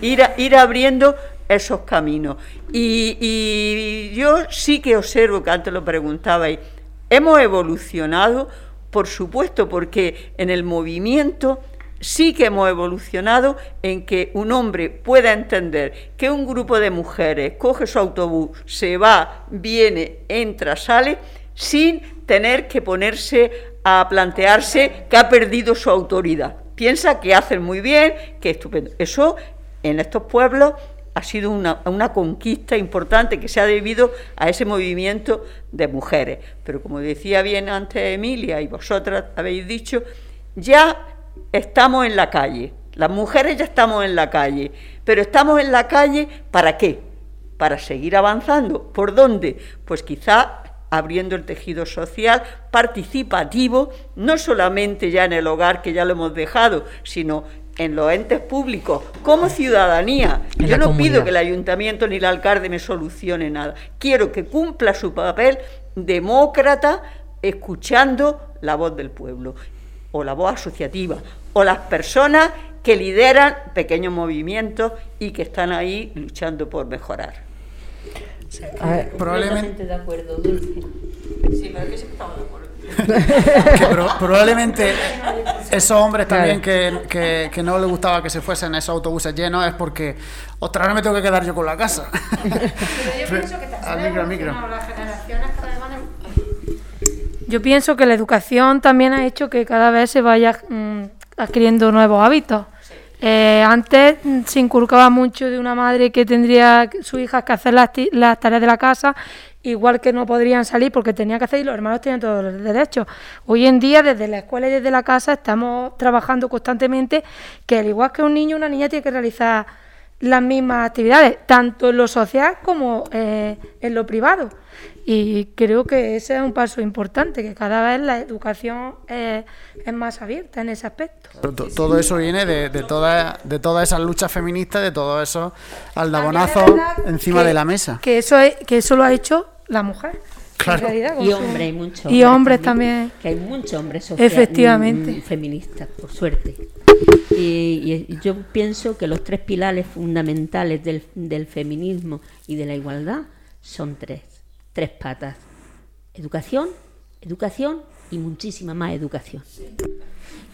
Ir, abriendo esos caminos. Y, y, yo sí que observo, que antes lo preguntabais, hemos evolucionado, por supuesto, porque en el movimiento sí que hemos evolucionado en que un hombre pueda entender que un grupo de mujeres coge su autobús, se va, viene, entra, sale, sin tener que ponerse a plantearse que ha perdido su autoridad. Piensa que hacen muy bien, que estupendo. Eso en estos pueblos ha sido una, una, conquista importante que se ha debido a ese movimiento de mujeres. Pero como decía bien antes Emilia y vosotras habéis dicho, ya estamos en la calle, las mujeres ya estamos en la calle, pero estamos en la calle ¿para qué? Para seguir avanzando. ¿Por dónde? Pues quizá abriendo el tejido social participativo, no solamente ya en el hogar, que ya lo hemos dejado, sino en los entes públicos, como ciudadanía. Yo no pido que el ayuntamiento ni el alcalde me solucione nada. Quiero que cumpla su papel demócrata escuchando la voz del pueblo o la voz asociativa, o las personas que lideran pequeños movimientos y que están ahí luchando por mejorar. probablemente de acuerdo, Dulce. Sí, pero que sí estamos de acuerdo. probablemente esos hombres también que, que, no les gustaba que se fuesen esos autobuses llenos es porque otra vez me tengo que quedar yo con la casa. Pero yo pienso que micro, al micro. las generaciones yo pienso que la educación también ha hecho que cada vez se vaya mm, adquiriendo nuevos hábitos. Eh, antes mm, se inculcaba mucho de una madre que tendría su hija que hacer las, tareas de la casa, igual que no podrían salir porque tenía que hacer y los hermanos tenían todos los derechos. Hoy en día, desde la escuela y desde la casa, estamos trabajando constantemente que al igual que un niño, una niña tiene que realizar las mismas actividades, tanto en lo social como eh, en lo privado. Y creo que ese es un paso importante, que cada vez la educación es, más abierta en ese aspecto. Todo eso viene de, de, toda, de todas esas luchas feministas, de todos esos aldabonazos encima de la mesa. Que eso, es, que eso lo ha hecho la mujer. y hombres, hay muchos. Y hombres también. Que hay muchos hombres Efectivamente. Mm, feministas, por suerte. Y, y, yo pienso que los tres pilares fundamentales del, del feminismo y de la igualdad son tres tres patas. Educación, educación y muchísima más educación.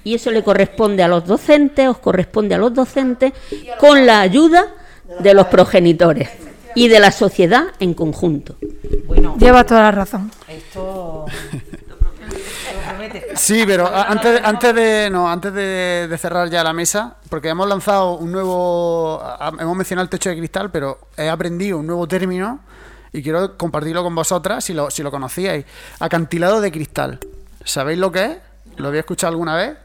Y eso le corresponde a los docentes, os corresponde a los docentes, con la ayuda de los progenitores y de la sociedad en conjunto. Bueno, Lleva toda la razón. Esto Sí, pero antes, antes de no, antes de, cerrar ya la mesa, porque hemos lanzado un nuevo, hemos mencionado el techo de cristal, pero he aprendido un nuevo término y quiero compartirlo con vosotras si lo, si lo conocíais. Acantilado de cristal. ¿Sabéis lo que es? ¿Lo habéis escuchado alguna vez?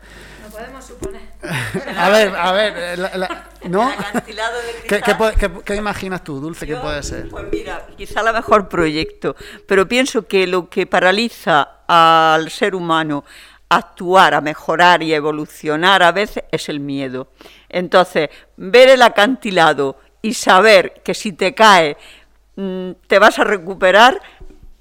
Lo podemos suponer. a ver, a ver, eh, ¿no? Acantilado de cristal. ¿Qué, qué, imaginas tú, Dulce, qué puede ser? Pues mira, quizá el mejor proyecto, pero pienso que lo que paraliza al ser humano a actuar, a mejorar y a evolucionar a veces es el miedo. Entonces, ver el acantilado y saber que si te cae te vas a recuperar,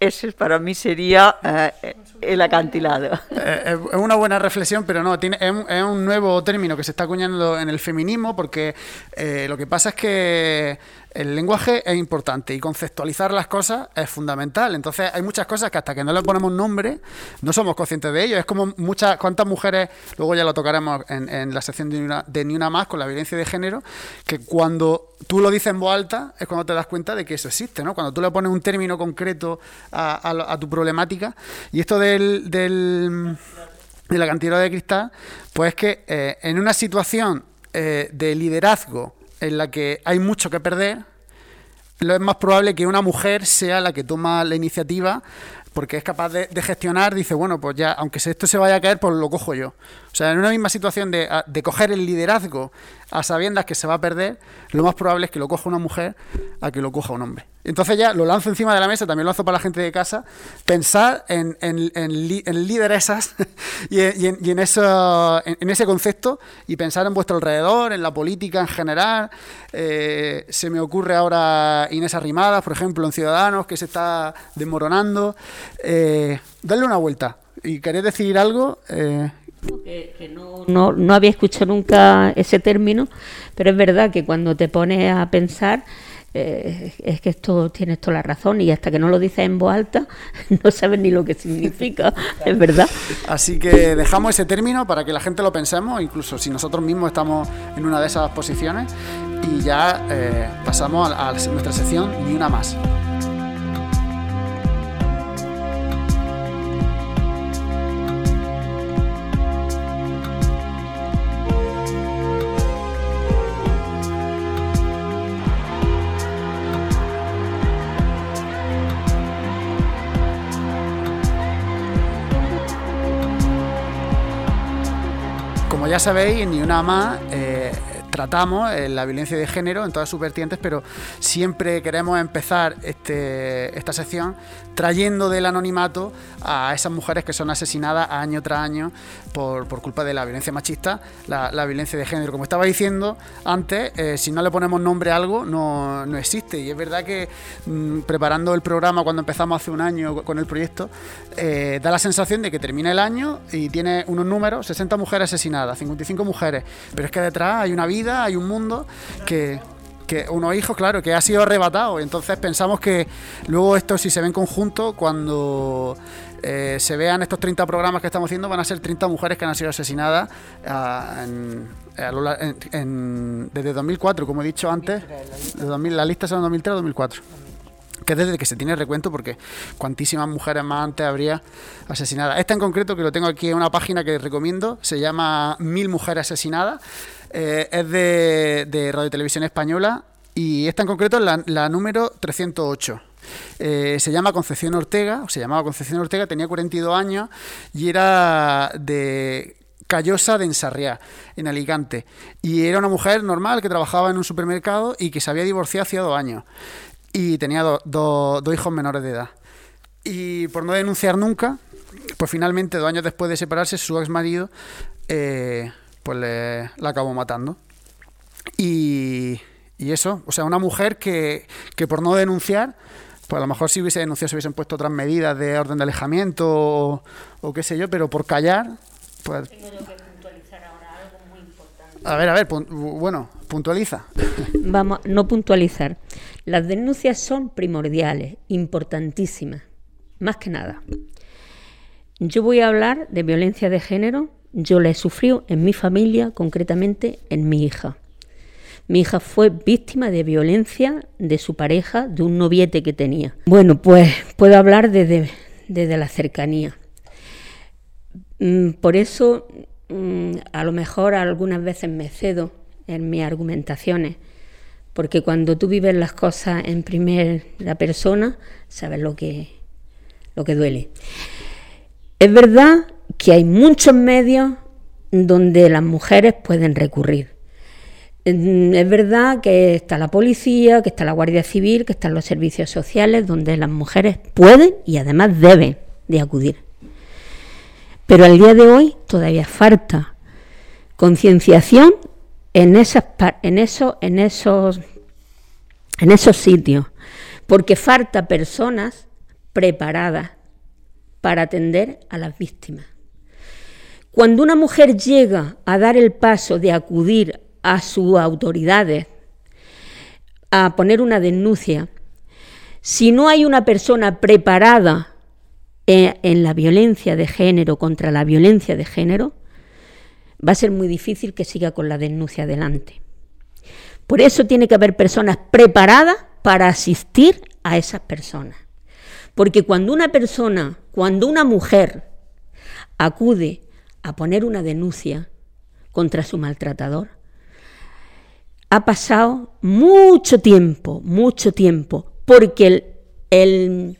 ese para mí sería eh, el acantilado. Eh, es una buena reflexión, pero no, tiene, es, un, nuevo término que se está acuñando en el feminismo porque eh, lo que pasa es que el lenguaje es importante y conceptualizar las cosas es fundamental. Entonces hay muchas cosas que hasta que no le ponemos nombre no somos conscientes de ello. Es como muchas, cuántas mujeres, luego ya lo tocaremos en, la sección de ni, una, de ni, una, más con la violencia de género, que cuando tú lo dices en voz alta es cuando te das cuenta de que eso existe, ¿no? Cuando tú le pones un término concreto a, tu problemática. Y esto del, del, de la cantidad de cristal, pues es que eh, en una situación eh, de liderazgo en la que hay mucho que perder, lo es más probable que una mujer sea la que toma la iniciativa porque es capaz de, gestionar, dice, bueno, pues ya, aunque esto se vaya a caer, pues lo cojo yo. O sea, en una misma situación de, de coger el liderazgo a sabiendas que se va a perder, lo más probable es que lo coja una mujer a que lo coja un hombre. Entonces ya lo lanzo encima de la mesa, también lo lanzo para la gente de casa, pensar en, en, y, en, eso, en, ese concepto y pensar en vuestro alrededor, en la política en general. Eh, se me ocurre ahora Inés Arrimadas, por ejemplo, en Ciudadanos, que se está desmoronando. Eh, darle una vuelta. ¿Y queréis decir algo? Eh, que, no, no, había escuchado nunca ese término, pero es verdad que cuando te pones a pensar, eh, es que esto tienes toda la razón y hasta que no lo dices en voz alta no sabes ni lo que significa, es verdad. Así que dejamos ese término para que la gente lo pensemos, incluso si nosotros mismos estamos en una de esas posiciones y ya eh, pasamos a nuestra sección ni una más. Ya sabéis, ni una más eh, tratamos eh, la violencia de género en todas sus vertientes, pero siempre queremos empezar este, esta sección trayendo del anonimato a esas mujeres que son asesinadas año tras año por, culpa de la violencia machista, la, violencia de género. Como estaba diciendo antes, eh, si no le ponemos nombre a algo, no, existe. Y es verdad que mm, preparando el programa cuando empezamos hace un año con el proyecto, eh, da la sensación de que termina el año y tiene unos números, 60 mujeres asesinadas, 55 mujeres, pero es que detrás hay una vida, hay un mundo que que unos hijos, claro, que ha sido arrebatado. Entonces pensamos que luego esto, si se ve en conjunto, cuando eh, se vean estos 30 programas que estamos haciendo, van a ser 30 mujeres que han sido asesinadas ah, desde 2004, como he dicho antes. De 2000, la lista son 2003-2004 que es desde que se tiene recuento, porque cuantísimas mujeres más antes habría asesinadas. Esta en concreto, que lo tengo aquí en una página que recomiendo, se llama Mil Mujeres Asesinadas. Eh, es de, de Radio Televisión Española y esta en concreto es la, número 308. Eh, se llama Concepción Ortega, o se llamaba Concepción Ortega, tenía 42 años y era de Callosa de Ensarriá, en Alicante. Y era una mujer normal que trabajaba en un supermercado y que se había divorciado hacía dos años y tenía dos hijos menores de edad. Y por no denunciar nunca, pues finalmente, dos años después de separarse, su ex marido eh, pues le, la acabó matando. Y, y, eso, o sea, una mujer que, que, por no denunciar, pues a lo mejor si hubiese denunciado se hubiesen puesto otras medidas de orden de alejamiento o, o qué sé yo, pero por callar, pues... Tengo que puntualizar ahora algo muy importante. A ver, a ver, bueno, puntualiza. Vamos, no puntualizar. Las denuncias son primordiales, importantísimas, más que nada. Yo voy a hablar de violencia de género. Yo la he sufrido en mi familia, concretamente en mi hija. Mi hija fue víctima de violencia de su pareja, de un noviete que tenía. Bueno, pues puedo hablar desde, desde la cercanía. Mm, por eso, mm, a lo mejor algunas veces me cedo en mis argumentaciones, porque cuando tú vives las cosas en primera persona, sabes lo que, lo que duele. Es verdad que hay muchos medios donde las mujeres pueden recurrir. Es verdad que está la policía, que está la Guardia Civil, que están los servicios sociales, donde las mujeres pueden y además deben de acudir. Pero al día de hoy todavía falta concienciación en, esas, en, eso, en, esos, en esos sitios, porque falta personas preparadas para atender a las víctimas. Cuando una mujer llega a dar el paso de acudir a sus autoridades, a poner una denuncia, si no hay una persona preparada en, en la violencia de género, contra la violencia de género, va a ser muy difícil que siga con la denuncia adelante. Por eso tiene que haber personas preparadas para asistir a esas personas. Porque cuando una persona, cuando una mujer acude a poner una denuncia contra su maltratador, ha pasado mucho tiempo, mucho tiempo, porque el,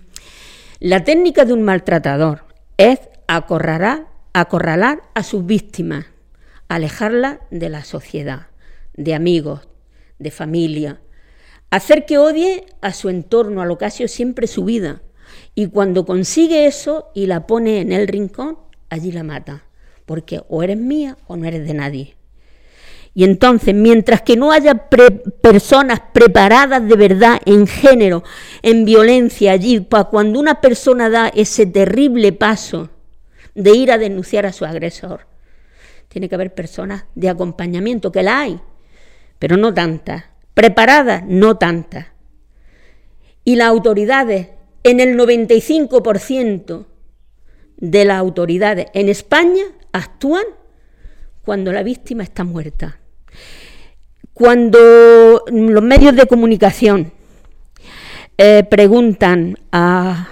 La técnica de un maltratador es acorralar, acorralar a sus víctimas, alejarlas de la sociedad, de amigos, de familia, hacer que odie a su entorno, a lo que siempre su vida. Y cuando consigue eso y la pone en el rincón, allí la mata, porque o eres mía o no eres de nadie. Y entonces, mientras que no haya personas preparadas de verdad en género, en violencia allí, cuando una persona da ese terrible paso de ir a denunciar a su agresor, tiene que haber personas de acompañamiento, que la hay, pero no tantas. Preparadas, no tantas. Y las autoridades, en el 95% de las autoridades en España actúan cuando la víctima está muerta. Cuando los medios de comunicación eh, preguntan a,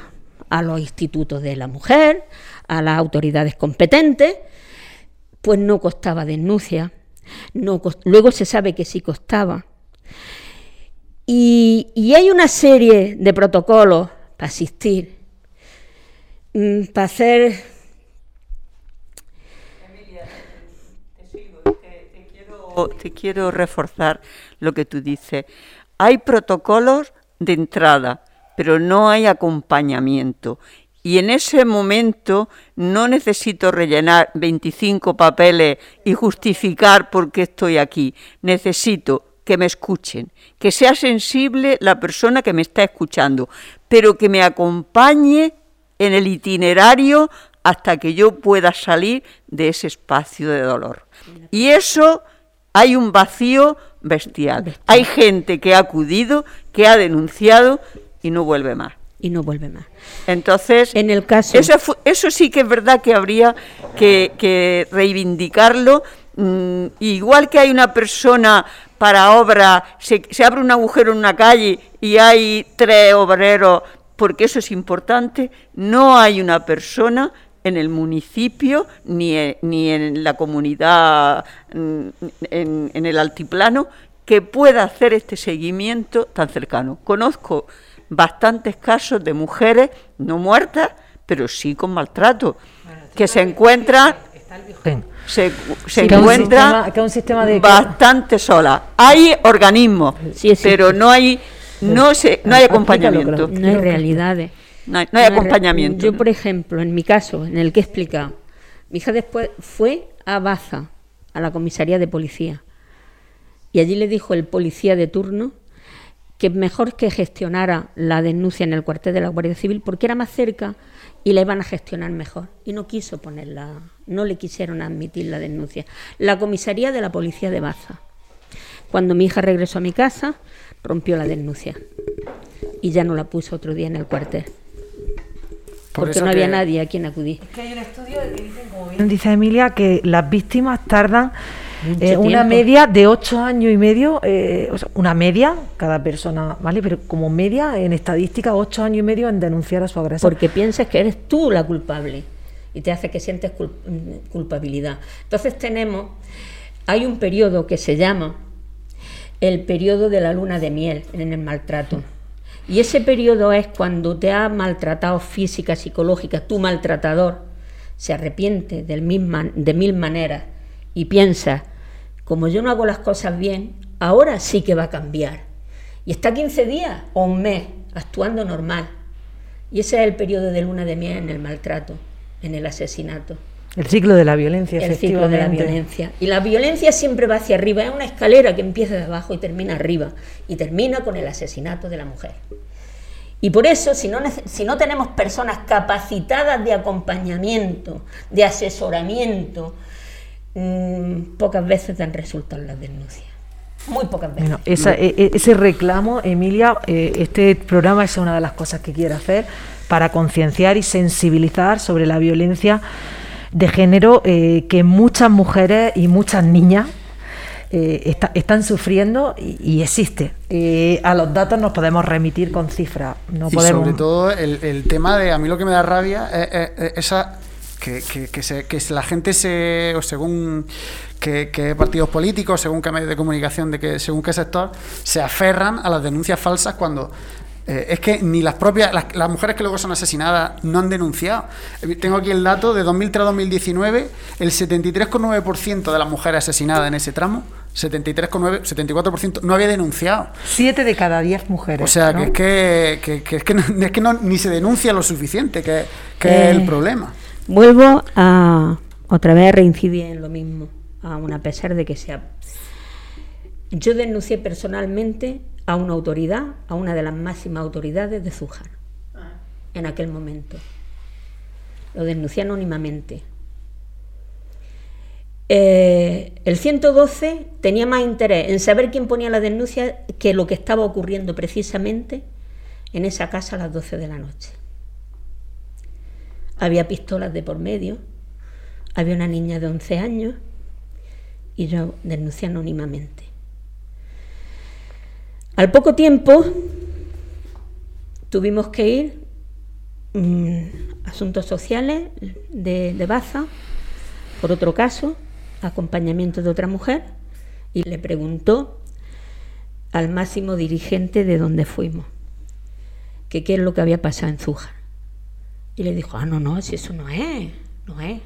los institutos de la mujer, a las autoridades competentes, pues no costaba denuncia. No luego se sabe que sí costaba. Y, y, hay una serie de protocolos para asistir, mm, para hacer te quiero reforzar lo que tú dices. Hay protocolos de entrada, pero no hay acompañamiento. Y en ese momento no necesito rellenar 25 papeles y justificar por qué estoy aquí. Necesito que me escuchen, que sea sensible la persona que me está escuchando, pero que me acompañe en el itinerario hasta que yo pueda salir de ese espacio de dolor. Y eso hay un vacío bestial. Hay gente que ha acudido, que ha denunciado y no vuelve más. Y no vuelve más. Entonces, en el caso. Eso, sí que es verdad que habría que, reivindicarlo. Mm, igual que hay una persona para obra, se, se abre un agujero en una calle y hay tres obreros, porque eso es importante, no hay una persona en el municipio ni en, ni en la comunidad, mm, en, en, el altiplano, que pueda hacer este seguimiento tan cercano. Conozco bastantes casos de mujeres no muertas, pero sí con maltrato, que se encuentran se, se encuentra bastante sola. Hay organismos, pero no hay no se, no hay acompañamiento. No hay realidades. No hay, acompañamiento. Yo, por ejemplo, en mi caso, en el que he explicado, mi hija después fue a Baza, a la comisaría de policía, y allí le dijo el policía de turno que mejor que gestionara la denuncia en el cuartel de la Guardia Civil porque era más cerca y la iban a gestionar mejor. Y no quiso ponerla, no le quisieron admitir la denuncia. La comisaría de la policía de Baza. Cuando mi hija regresó a mi casa, rompió la denuncia y ya no la puso otro día en el cuartel porque no había nadie a quien acudir. Es que hay un estudio que dicen, como bien dice Emilia, que las víctimas tardan eh, una media de ocho años y medio, eh, una media, cada persona, ¿vale? Pero como media en estadística, ocho años y medio en denunciar a su agresor. Porque piensas que eres tú la culpable y te hace que sientes culpabilidad. Entonces tenemos, hay un periodo que se llama el periodo de la luna de miel en el maltrato. Y ese periodo es cuando te ha maltratado física, psicológica, tu maltratador se arrepiente de mil maneras y piensa, como yo no hago las cosas bien, ahora sí que va a cambiar. Y está 15 días o un mes actuando normal. Y ese es el periodo de luna de miel en el maltrato, en el asesinato. El ciclo de la violencia, El ciclo de la violencia. Y la violencia siempre va hacia arriba, es una escalera que empieza de abajo y termina arriba. Y termina con el asesinato de la mujer. Y por eso, si no, si no tenemos personas capacitadas de acompañamiento, de asesoramiento, mm, pocas veces dan resultados las denuncias. Muy pocas veces. Bueno, e, e, ese reclamo, Emilia, eh, este programa es una de las cosas que quiere hacer para concienciar y sensibilizar sobre la violencia de género eh, que muchas mujeres y muchas niñas eh, están sufriendo y, existe. Eh, a los datos nos podemos remitir con cifras. No y sobre todo el, tema de, a mí lo que me da rabia es, esa que, que, la gente se, o según qué partidos políticos, según qué medios de comunicación, de que según qué sector, se aferran a las denuncias falsas cuando Eh, es que ni las propias, las, mujeres que luego son asesinadas no han denunciado. Eh, tengo aquí el dato de 2003 a 2019, el 73,9% de las mujeres asesinadas en ese tramo 73,9, 74% no había denunciado. Siete de cada diez mujeres. O sea, que, es que, que, es que, no, es que no, ni se denuncia lo suficiente, que, es el problema. Vuelvo a otra vez a reincidir en lo mismo, aun a pesar de que sea yo denuncié personalmente a una autoridad, a una de las máximas autoridades de Zújar, en aquel momento. Lo denuncié anónimamente. Eh, el 112 tenía más interés en saber quién ponía la denuncia que lo que estaba ocurriendo precisamente en esa casa a las 12 de la noche. Había pistolas de por medio, había una niña de 11 años y yo denuncié anónimamente. Al poco tiempo tuvimos que ir a mm, asuntos sociales de, Baza, por otro caso, acompañamiento de otra mujer, y le preguntó al máximo dirigente de dónde fuimos, que qué es lo que había pasado en Zújar. Y le dijo, ah, no, no, si eso no es, no es.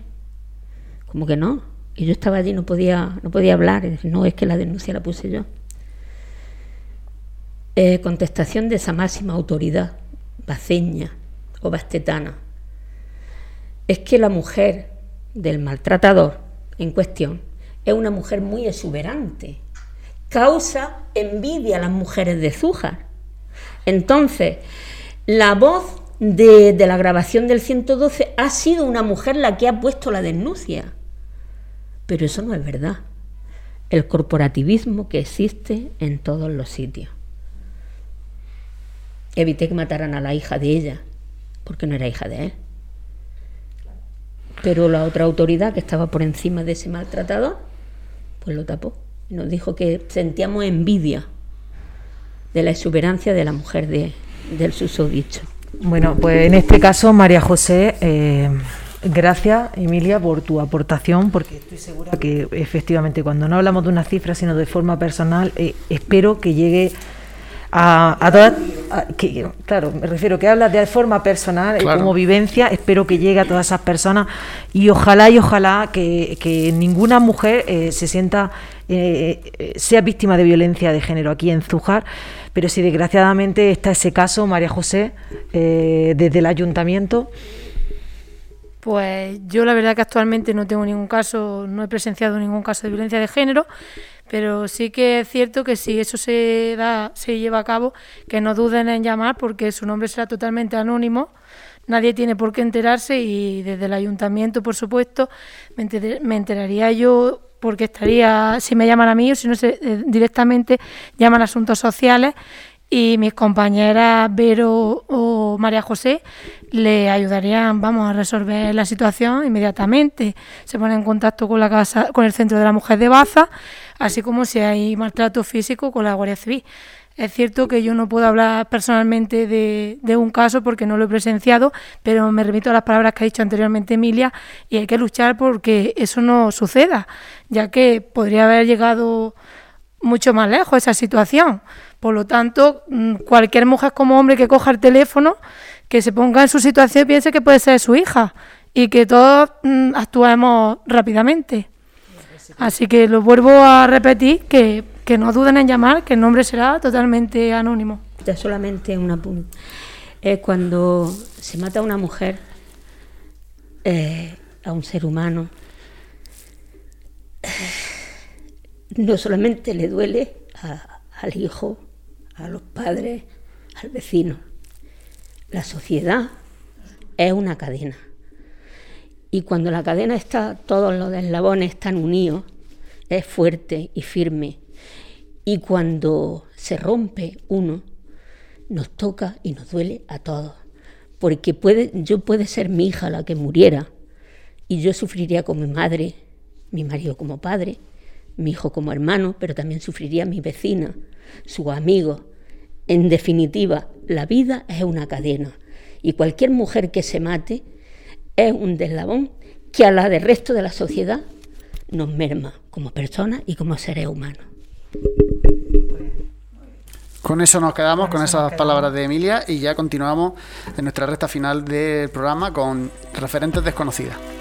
Como que no. Y yo estaba allí, no podía, no podía hablar. No, es que la denuncia la puse yo. Eh, contestación de esa máxima autoridad, baceña o bastetana, es que la mujer del maltratador en cuestión es una mujer muy exuberante, causa envidia a las mujeres de Zújar. Entonces, la voz de, de, la grabación del 112 ha sido una mujer la que ha puesto la denuncia. Pero eso no es verdad. El corporativismo que existe en todos los sitios. Evité que mataran a la hija de ella, porque no era hija de él. Pero la otra autoridad que estaba por encima de ese maltratador, pues lo tapó. Nos dijo que sentíamos envidia de la exuberancia de la mujer de, del susodicho. Bueno, pues en este caso, María José, eh, gracias, Emilia, por tu aportación, porque estoy segura que efectivamente cuando no hablamos de una cifra, sino de forma personal, eh, espero que llegue a, todas, que, claro, me refiero que hablas de forma personal, y como vivencia, espero que llegue a todas esas personas y ojalá y ojalá que, ninguna mujer eh, se sienta, eh, eh, sea víctima de violencia de género aquí en Zújar, pero si desgraciadamente está ese caso, María José, desde el ayuntamiento. Pues yo la verdad que actualmente no tengo ningún caso, no he presenciado ningún caso de violencia de género, pero sí que es cierto que si eso se da, se lleva a cabo, que no duden en llamar porque su nombre será totalmente anónimo, nadie tiene por qué enterarse y desde el ayuntamiento, por supuesto, me, enteraría yo porque estaría, si me llaman a mí o si no, se, eh, directamente llaman a asuntos sociales y mis compañeras Vero o María José le ayudarían, vamos, a resolver la situación inmediatamente. Se ponen en contacto con la casa, con el Centro de la Mujer de Baza, así como si hay maltrato físico con la Guardia Civil. Es cierto que yo no puedo hablar personalmente de, de, un caso porque no lo he presenciado, pero me remito a las palabras que ha dicho anteriormente Emilia y hay que luchar porque eso no suceda, ya que podría haber llegado mucho más lejos esa situación. Por lo tanto, mm, cualquier mujer como hombre que coja el teléfono, que se ponga en su situación y piense que puede ser su hija y que todos mm, actuemos rápidamente. Así que lo vuelvo a repetir, que, no duden en llamar, que el nombre será totalmente anónimo. Ya solamente una punta. Es cuando se mata a una mujer, eh, a un ser humano, no solamente le duele al hijo, a los padres, al vecino. La sociedad es una cadena. Y cuando la cadena está, todos los eslabones están unidos, es fuerte y firme. Y cuando se rompe uno, nos toca y nos duele a todos. Porque puede, yo puede ser mi hija la que muriera y yo sufriría como madre, mi marido como padre, mi hijo como hermano, pero también sufriría mi vecina, sus amigos. En definitiva, la vida es una cadena y cualquier mujer que se mate es un deslabón que a la del resto de la sociedad nos merma como personas y como seres humanos. Con eso nos quedamos, con, esas palabras de Emilia, y ya continuamos en nuestra recta final del programa con referentes desconocidas.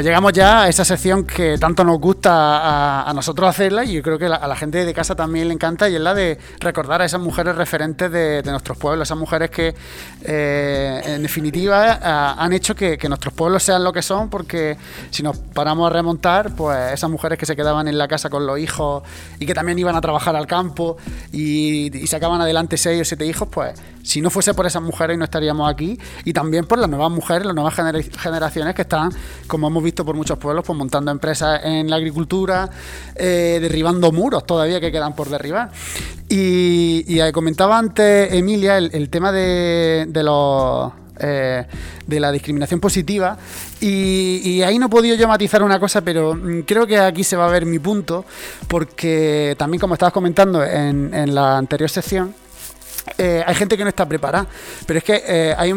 Llegamos ya a esa sección que tanto nos gusta a, nosotros hacerla y yo creo que a la gente de casa también le encanta y es la de recordar a esas mujeres referentes de, nuestros pueblos, esas mujeres que eh, en definitiva han hecho que, nuestros pueblos sean lo que son porque si nos paramos a remontar, pues esas mujeres que se quedaban en la casa con los hijos y que también iban a trabajar al campo y, y sacaban adelante seis o siete hijos, pues si no fuese por esas mujeres no estaríamos aquí. Y también por las nuevas mujeres, las nuevas generaciones que están, como hemos visto por muchos pueblos, pues montando empresas en la agricultura, eh, derribando muros todavía que quedan por derribar. Y, comentaba antes Emilia el, tema de, los eh, de la discriminación positiva y, ahí no he podido yo matizar una cosa, pero mm, creo que aquí se va a ver mi punto porque también como estabas comentando en la anterior sección, eh, hay gente que no está preparada, pero es que eh, hay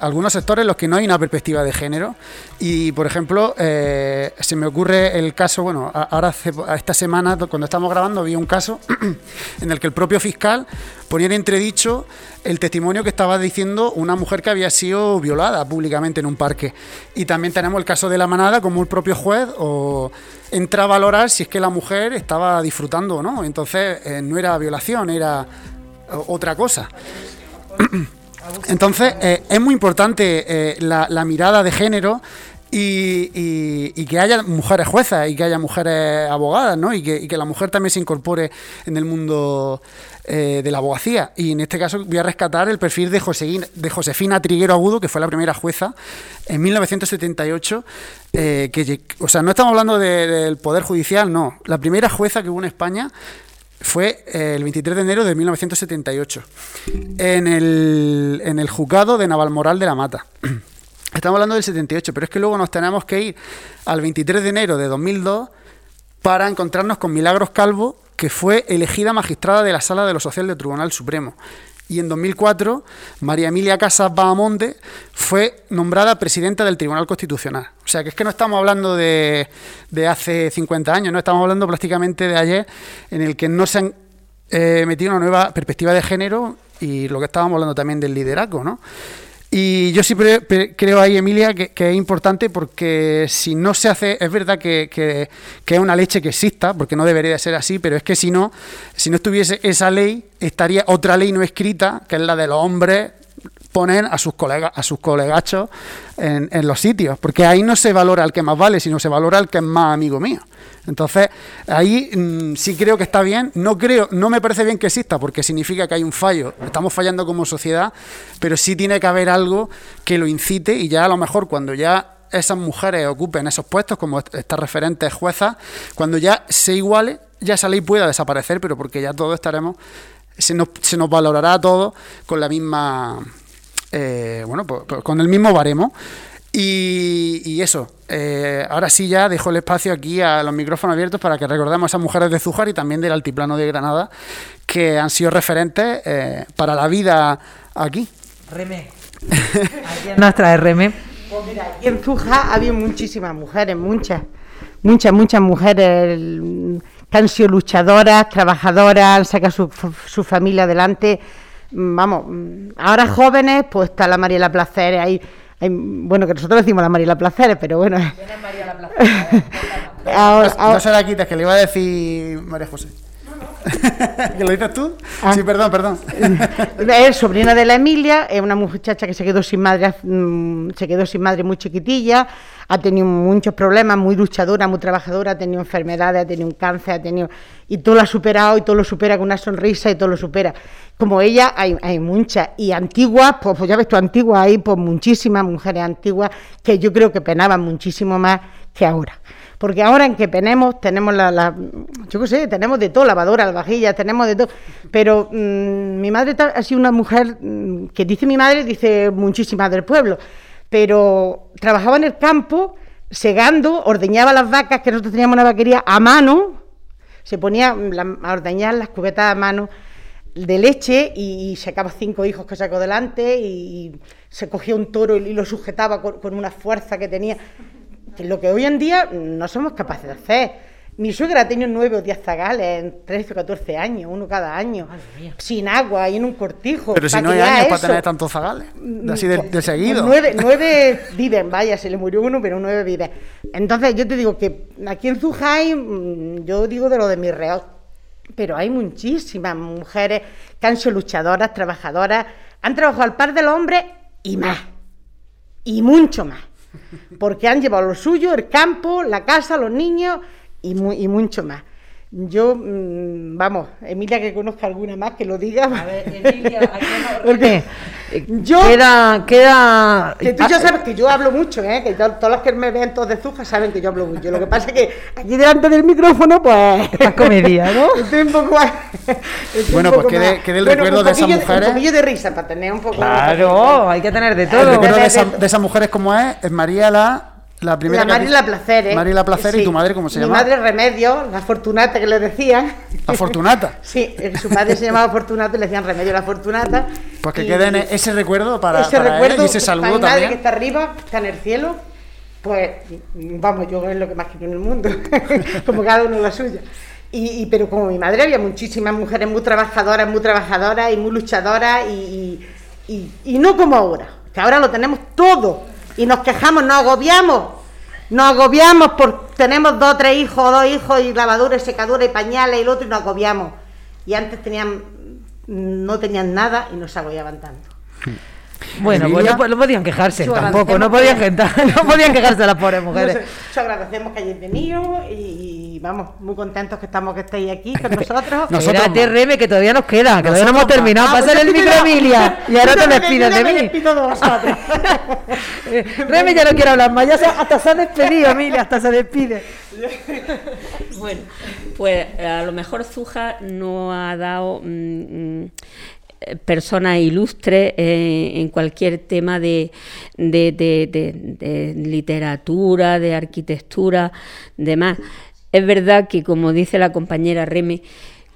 algunos sectores en los que no hay una perspectiva de género y, por ejemplo, eh, se me ocurre el caso, bueno, ahora esta semana cuando estamos grabando había un caso en el que el propio fiscal ponía en entredicho el testimonio que estaba diciendo una mujer que había sido violada públicamente en un parque. Y también tenemos el caso de la manada, como el propio juez o entra a valorar si es que la mujer estaba disfrutando o no. Entonces no era violación, era otra cosa. Entonces, eh, es muy importante eh, la, mirada de género y, que haya mujeres juezas y que haya mujeres abogadas, ¿no? Y que, la mujer también se incorpore en el mundo eh, de la abogacía. Y en este caso voy a rescatar el perfil de, de Josefina Triguero Agudo, que fue la primera jueza en 1978. que, o sea, no estamos hablando del Poder Judicial, no. La primera jueza que hubo en España fue eh, el 23 de enero de 1978 en el, en el juzgado de Navalmoral de la Mata. Estamos hablando del 78, pero es que luego nos tenemos que ir al 23 de enero de 2002 para encontrarnos con Milagros Calvo, que fue elegida magistrada de la Sala de lo Social del Tribunal Supremo. Y en 2004, María Emilia Casas Bahamonde fue nombrada presidenta del Tribunal Constitucional. O sea, que es que no estamos hablando de, hace 50 años, no estamos hablando prácticamente de ayer, en el que no se han eh, metido una nueva perspectiva de género y lo que estábamos hablando también del liderazgo, ¿no? Y yo sí creo ahí, Emilia, que, es importante porque si no se hace, es verdad que, es una leche que exista, porque no debería de ser así, pero es que si no, si no estuviese esa ley, estaría otra ley no escrita, que es la de los hombres poner a sus colegas, a sus colegachos en, en los sitios, porque ahí no se valora el que más vale, sino se valora el que es más amigo mío. Entonces, ahí mm, sí creo que está bien. No creo, no me parece bien que exista, porque significa que hay un fallo. Estamos fallando como sociedad, pero sí tiene que haber algo que lo incite y ya a lo mejor cuando ya esas mujeres ocupen esos puestos, como estas referentes juezas, cuando ya se iguale, ya esa ley pueda desaparecer, pero porque ya todos estaremos, se nos, se nos valorará a todos con la misma, eh, bueno, pues, pues, con el mismo baremo. Y, eso, eh, ahora sí ya dejo el espacio aquí a los micrófonos abiertos para que recordemos a esas mujeres de Zújar y también del Altiplano de Granada que han sido referentes eh, para la vida aquí. Reme. Aquí nos trae Reme. Pues mira, aquí en Zújar había muchísimas mujeres, muchas, muchas, muchas mujeres que han sido luchadoras, trabajadoras, han sacado su, su familia adelante. Vamos, ahora jóvenes, pues está la Mariela Placeres ahí bueno, que nosotros decimos la Mariela Placeres, pero bueno. no se la quites, que le iba a decir María José. ¿Que lo dices tú? Ah. Sí, perdón, perdón. es sobrina de la Emilia, es una muchacha que se quedó sin madre, mm, se quedó sin madre muy chiquitilla, ha tenido muchos problemas, muy luchadora, muy trabajadora, ha tenido enfermedades, ha tenido un cáncer, ha tenido y todo lo ha superado y todo lo supera con una sonrisa y todo lo supera. Como ella hay, hay muchas y antiguas, pues, pues ya ves tú antiguas hay pues muchísimas mujeres antiguas que yo creo que penaban muchísimo más que ahora porque ahora en que tenemos, tenemos la, yo qué sé, tenemos de todo, lavadora, vajillas, tenemos de todo, pero mm, mi madre ha sido una mujer mm, que dice mi madre, dice muchísima del pueblo, pero trabajaba en el campo, segando, ordeñaba las vacas, que nosotros teníamos una vaquería a mano, se ponía a ordeñar las cubetas a mano, de leche y, sacaba cinco hijos que sacó delante y, se cogía un toro y, lo sujetaba con, una fuerza que tenía, lo que hoy en día no somos capaces de hacer. Mi suegra ha tenido nueve o diez zagales en 13 o 14 años, uno cada año, sin agua y en un cortijo. Pero si no hay años para tener tantos zagales, mm, así de, pues, seguido. Nueve, nueve, viven, vaya, se le murió uno, pero nueve viven. Entonces yo te digo que aquí en Zujay, mm, yo digo de lo de mi real, pero hay muchísimas mujeres que han sido luchadoras, trabajadoras, han trabajado al par del hombre y más, y mucho más, porque han llevado lo suyo, el campo, la casa, los niños y, y mucho más. Yo, mm, vamos, Emilia que conozca alguna más que lo diga. A ver, Emilia, Porque yo, queda, queda... Que tú ya sabes que yo hablo mucho, ¿eh? que todos los que me ven todos de Zuja saben que yo hablo mucho. Lo que pasa es que aquí delante del micrófono, pues... Estás comedia, ¿no? Estoy un poco... bueno, pues quede, quede, el recuerdo de esas mujeres... Un poquillo de risa para tener un poco... Claro, hay que tener de todo. El recuerdo de, de esas mujeres como es, es María la la primera. La La Placer, ¿eh? La Placer y tu madre, ¿cómo se llama? Mi madre Remedio, la Fortunata que le decían. ¿La Fortunata? sí, eh, su madre se llamaba Fortunata y le decían Remedio la Fortunata. Pues que queden ese recuerdo para, ese recuerdo, y ese saludo mi madre que está arriba, está en el cielo, pues vamos, yo es lo que más quiero en el mundo, como cada uno la suya. Y, pero como mi madre había muchísimas mujeres muy trabajadoras, muy trabajadoras y muy luchadoras y, y no como ahora, que ahora lo tenemos todo y nos quejamos, nos agobiamos, nos agobiamos porque tenemos dos, tres hijos, dos hijos y lavadura, y secadura y pañales y el otro y nos agobiamos. Y antes tenían, no tenían nada y nos agobiaban tanto. Bueno, pues no, podían quejarse tampoco, no podían, no podían quejarse las pobres mujeres. Yo agradecemos que hayáis venido y, vamos, muy contentos que estamos que estéis aquí con nosotros. nosotros Espérate, Reme, que todavía nos queda, que todavía no hemos terminado. Ah, Pásale el micro, Emilia, y ahora te despides de mí. despido de vosotros. Reme ya no quiere hablar más, ya hasta se ha despedido, Emilia, hasta se despide. bueno, pues a lo mejor Zuja no ha dado... Mm, mm, persona ilustre eh, en cualquier tema de, de, literatura, de arquitectura, demás. Es verdad que, como dice la compañera Reme,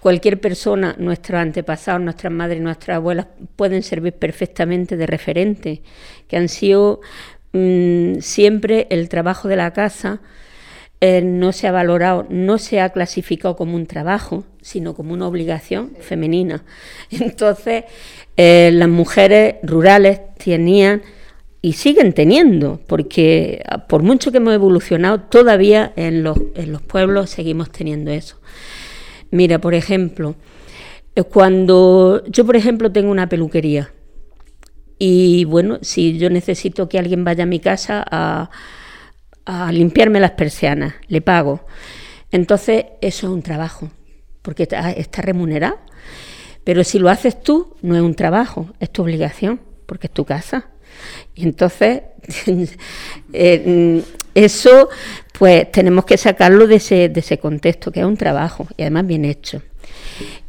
cualquier persona, nuestros antepasados, nuestras madres, nuestras abuelas, pueden servir perfectamente de referente, que han sido mm, siempre el trabajo de la casa, eh, no se ha valorado, no se ha clasificado como un trabajo, sino como una obligación femenina. Entonces, eh, las mujeres rurales tenían y siguen teniendo, porque ah, por mucho que hemos evolucionado, todavía en los, en los pueblos seguimos teniendo eso. Mira, por ejemplo, eh, cuando yo, por ejemplo, tengo una peluquería y bueno, si yo necesito que alguien vaya a mi casa a a limpiarme las persianas, le pago. Entonces, eso es un trabajo, porque está, remunerado. Pero si lo haces tú, no es un trabajo, es tu obligación, porque es tu casa. Y entonces, eh, eso, pues tenemos que sacarlo de ese, de ese contexto, que es un trabajo, y además bien hecho.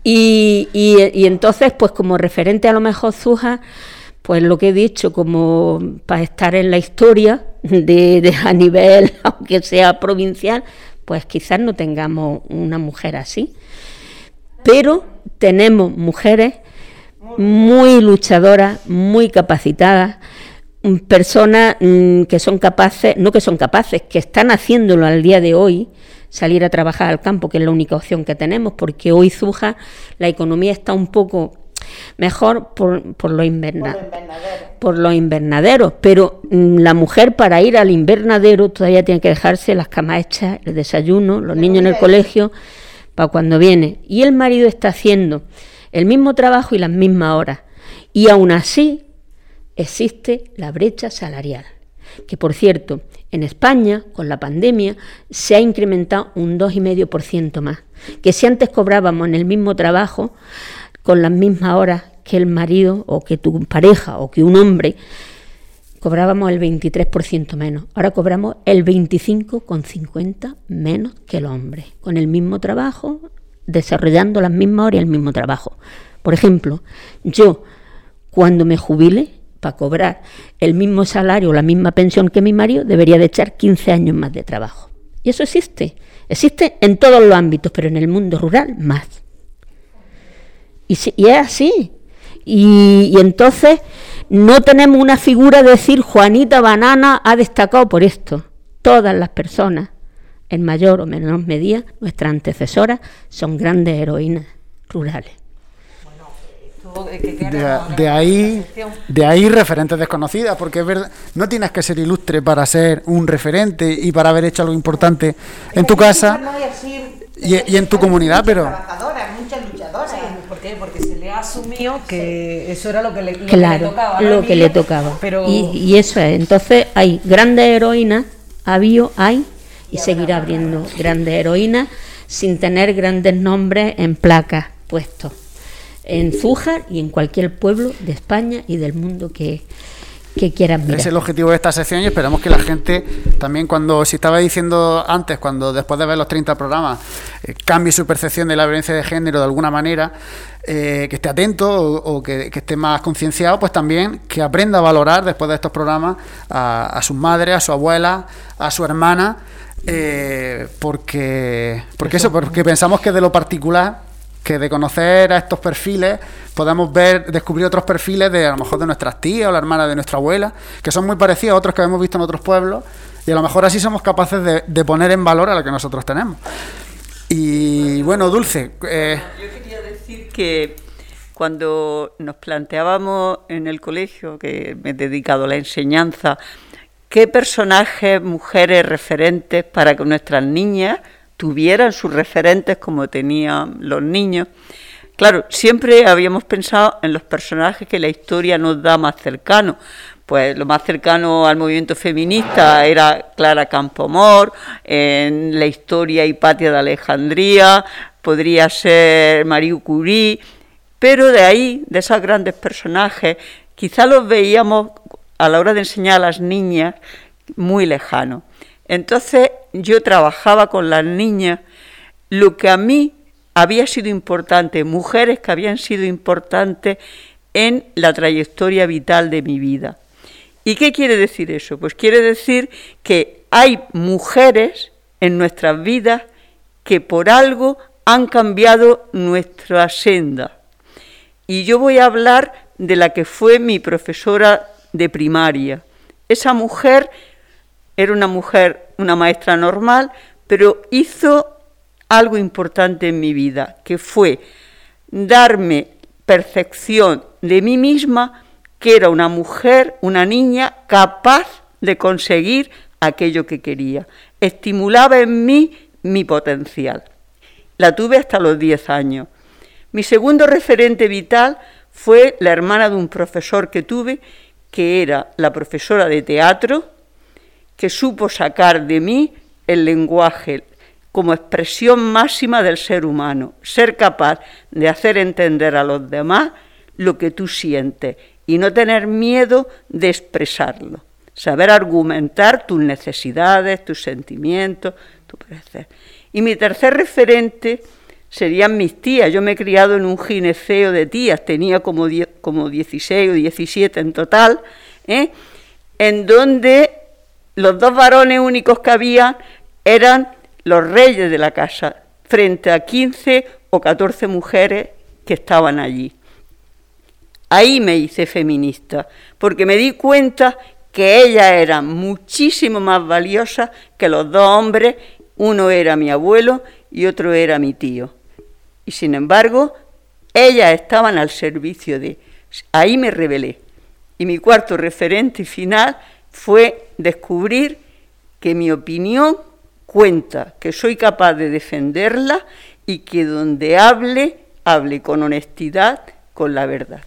Y, y, entonces, pues como referente a lo mejor Zuja, pues lo que he dicho, como para estar en la historia de, a nivel, aunque sea provincial, pues quizás no tengamos una mujer así. Pero tenemos mujeres muy luchadoras, muy capacitadas, personas mm, que son capaces, no que son capaces, que están haciéndolo al día de hoy, salir a trabajar al campo, que es la única opción que tenemos, porque hoy Zuja la economía está un poco mejor por, por los por los invernaderos. Pero mm, la mujer para ir al invernadero todavía tiene que dejarse las camas hechas, el desayuno, los niños en el colegio, para cuando viene. Y el marido está haciendo el mismo trabajo y las mismas horas. Y aún así existe la brecha salarial. Que por cierto, en España, con la pandemia, se ha incrementado un 2,5% más. Que si antes cobrábamos en el mismo trabajo, con las mismas horas que el marido o que tu pareja o que un hombre, cobrábamos el 23% menos. Ahora cobramos el 25,50 menos que el hombre, con el mismo trabajo, desarrollando las mismas horas y el mismo trabajo. Por ejemplo, yo cuando me jubile, para cobrar el mismo salario o la misma pensión que mi marido, debería de echar 15 años más de trabajo. Y eso existe. Existe en todos los ámbitos, pero en el mundo rural más. Y, es así. Y, y, entonces no tenemos una figura de decir Juanita Banana ha destacado por esto. Todas las personas, en mayor o menor medida, nuestras antecesoras, son grandes heroínas rurales. De, ahí, de ahí referentes desconocidas, porque es verdad, no tienes que ser ilustre para ser un referente y para haber hecho algo importante en tu casa y, en tu comunidad, pero... Muchas luchadoras. ¿Por qué? Asumido que eso era lo que le, tocaba. Lo que le tocaba. Y, eso es. Entonces hay grandes heroínas, ha habido, hay, y, seguirá habiendo grandes heroínas sin tener grandes nombres en placas puestos en Zújar y en cualquier pueblo de España y del mundo que, que quieran mirar. Es el objetivo de esta sección y esperamos que la gente también cuando, si estaba diciendo antes, cuando después de ver los 30 programas, eh, cambie su percepción de la violencia de género de alguna manera, eh, que esté atento o, que, esté más concienciado, pues también que aprenda a valorar después de estos programas a, sus madres, a su abuela, a su hermana, eh, porque, porque eso, porque pensamos que de lo particular que de conocer a estos perfiles podemos ver, descubrir otros perfiles de a lo mejor de nuestras tías o la hermana de nuestra abuela, que son muy parecidos a otros que hemos visto en otros pueblos, y a lo mejor así somos capaces de, poner en valor a lo que nosotros tenemos. Y bueno, Dulce. Eh, que cuando nos planteábamos en el colegio, que me he dedicado a la enseñanza, qué personajes, mujeres referentes para que nuestras niñas tuvieran sus referentes como tenían los niños. Claro, siempre habíamos pensado en los personajes que la historia nos da más cercano. Pues lo más cercano al movimiento feminista era Clara Campomor, en la historia Hipatia de Alejandría, podría ser Marie Curie, pero de ahí, de esos grandes personajes, quizá los veíamos a la hora de enseñar a las niñas muy lejanos. Entonces yo trabajaba con las niñas lo que a mí había sido importante, mujeres que habían sido importantes en la trayectoria vital de mi vida. ¿Y qué quiere decir eso? Pues quiere decir que hay mujeres en nuestras vidas que por algo han cambiado nuestra senda. Y yo voy a hablar de la que fue mi profesora de primaria. Esa mujer era una mujer, una maestra normal, pero hizo algo importante en mi vida, que fue darme percepción de mí misma que era una mujer, una niña capaz de conseguir aquello que quería. Estimulaba en mí mi potencial. La tuve hasta los 10 años. Mi segundo referente vital fue la hermana de un profesor que tuve, que era la profesora de teatro, que supo sacar de mí el lenguaje como expresión máxima del ser humano, ser capaz de hacer entender a los demás lo que tú sientes y no tener miedo de expresarlo, saber argumentar tus necesidades, tus sentimientos, tu parecer. Y mi tercer referente serían mis tías. Yo me he criado en un gineceo de tías, tenía como, como 16 o 17 en total, ¿eh? en donde los dos varones únicos que había eran los reyes de la casa, frente a 15 o 14 mujeres que estaban allí. Ahí me hice feminista, porque me di cuenta que ellas eran muchísimo más valiosas que los dos hombres, uno era mi abuelo y otro era mi tío. Y sin embargo, ellas estaban al servicio de... Ahí me rebelé. Y mi cuarto referente final fue descubrir que mi opinión cuenta, que soy capaz de defenderla y que donde hable, hable con honestidad, con la verdad.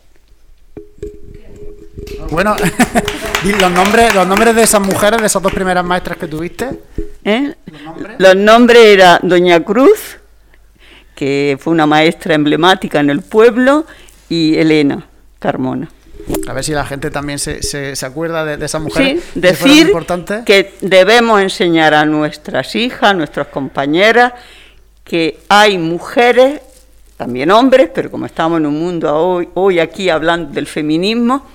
Bueno, ¿y los nombres, los nombres de esas mujeres, de esas dos primeras maestras que tuviste? ¿Eh? ¿Los, nombres? era Doña Cruz, que fue una maestra emblemática en el pueblo, y Elena Carmona. A ver si la gente también se, se, acuerda de, esa mujer. Sí, decir que debemos enseñar a nuestras hijas, a nuestras compañeras, que hay mujeres, también hombres, pero como estamos en un mundo hoy, hoy aquí hablando del feminismo,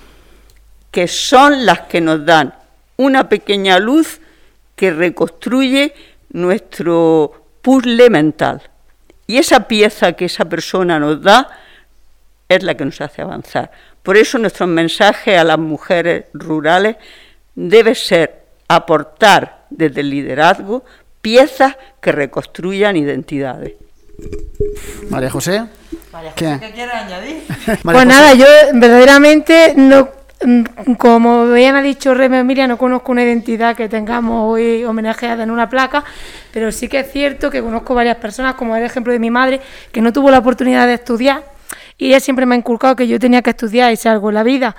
que son las que nos dan una pequeña luz que reconstruye nuestro puzzle mental. Y esa pieza que esa persona nos da, es la que nos hace avanzar. Por eso nuestro mensaje a las mujeres rurales debe ser aportar desde el liderazgo piezas que reconstruyan identidades. María José. María José, ¿qué, quieres añadir? pues nada, yo verdaderamente no, como bien ha dicho Reme Emilia, no conozco una identidad que tengamos hoy homenajeada en una placa, pero sí que es cierto que conozco varias personas, como el ejemplo de mi madre, que no tuvo la oportunidad de estudiar y ella siempre me ha inculcado que yo tenía que estudiar y ser algo en la vida.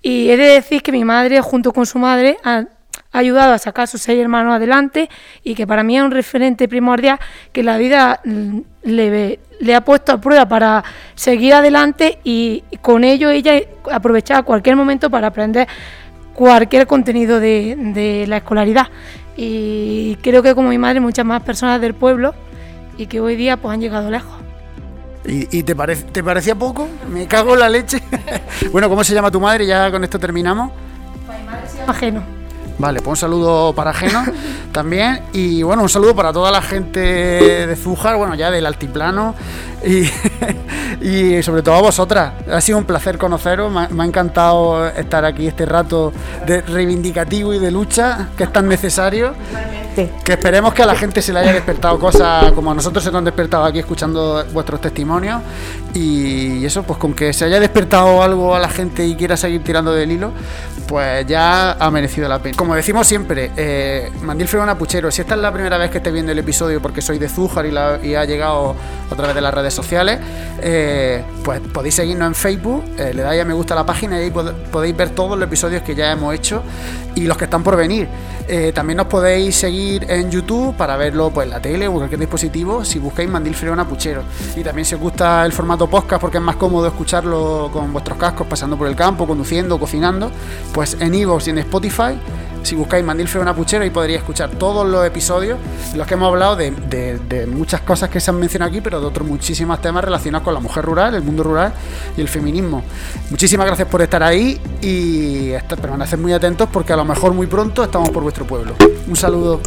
Y he de decir que mi madre, junto con su madre, ha ayudado a sacar a sus seis hermanos adelante y que para mí es un referente primordial que la vida mm, le, le ha puesto a prueba para seguir adelante y con ello ella aprovechaba cualquier momento para aprender cualquier contenido de, de la escolaridad. Y creo que como mi madre muchas más personas del pueblo y que hoy día pues han llegado lejos. ¿Y, te, parece, te parecía poco? Me cago en la leche. bueno, ¿cómo se llama tu madre? Ya con esto terminamos. Pues mi madre se llama Geno. Vale, pues un saludo para Geno también. Y bueno, un saludo para toda la gente de Zújar, bueno, ya del altiplano. Y, y sobre todo a vosotras. Ha sido un placer conoceros. Me ha, encantado estar aquí este rato de reivindicativo y de lucha que es tan necesario. Que esperemos que a la gente se le haya despertado cosas como a nosotros se nos han despertado aquí escuchando vuestros testimonios. Y eso, pues con que se haya despertado algo a la gente y quiera seguir tirando del hilo, pues ya ha merecido la pena. Como decimos siempre, eh, Mandil Fregona Puchero, si esta es la primera vez que esté viendo el episodio porque soy de Zújar y, ha llegado a través de las redes sociales, eh, pues podéis seguirnos en Facebook, eh, le dais a me gusta a la página y ahí podéis ver todos los episodios que ya hemos hecho y los que están por venir. Eh, también nos podéis seguir en YouTube para verlo pues, en la tele o cualquier dispositivo si buscáis Mandil Freona Puchero. Y también si os gusta el formato podcast porque es más cómodo escucharlo con vuestros cascos pasando por el campo, conduciendo, cocinando, pues en Evox y en Spotify si buscáis Mandil Freona Puchero, ahí podréis escuchar todos los episodios en los que hemos hablado de, muchas cosas que se han mencionado aquí, pero de otros muchísimos temas relacionados con la mujer rural, el mundo rural y el feminismo. Muchísimas gracias por estar ahí y permanecer muy atentos porque a lo mejor muy pronto estamos por vuestro pueblo. Un saludo.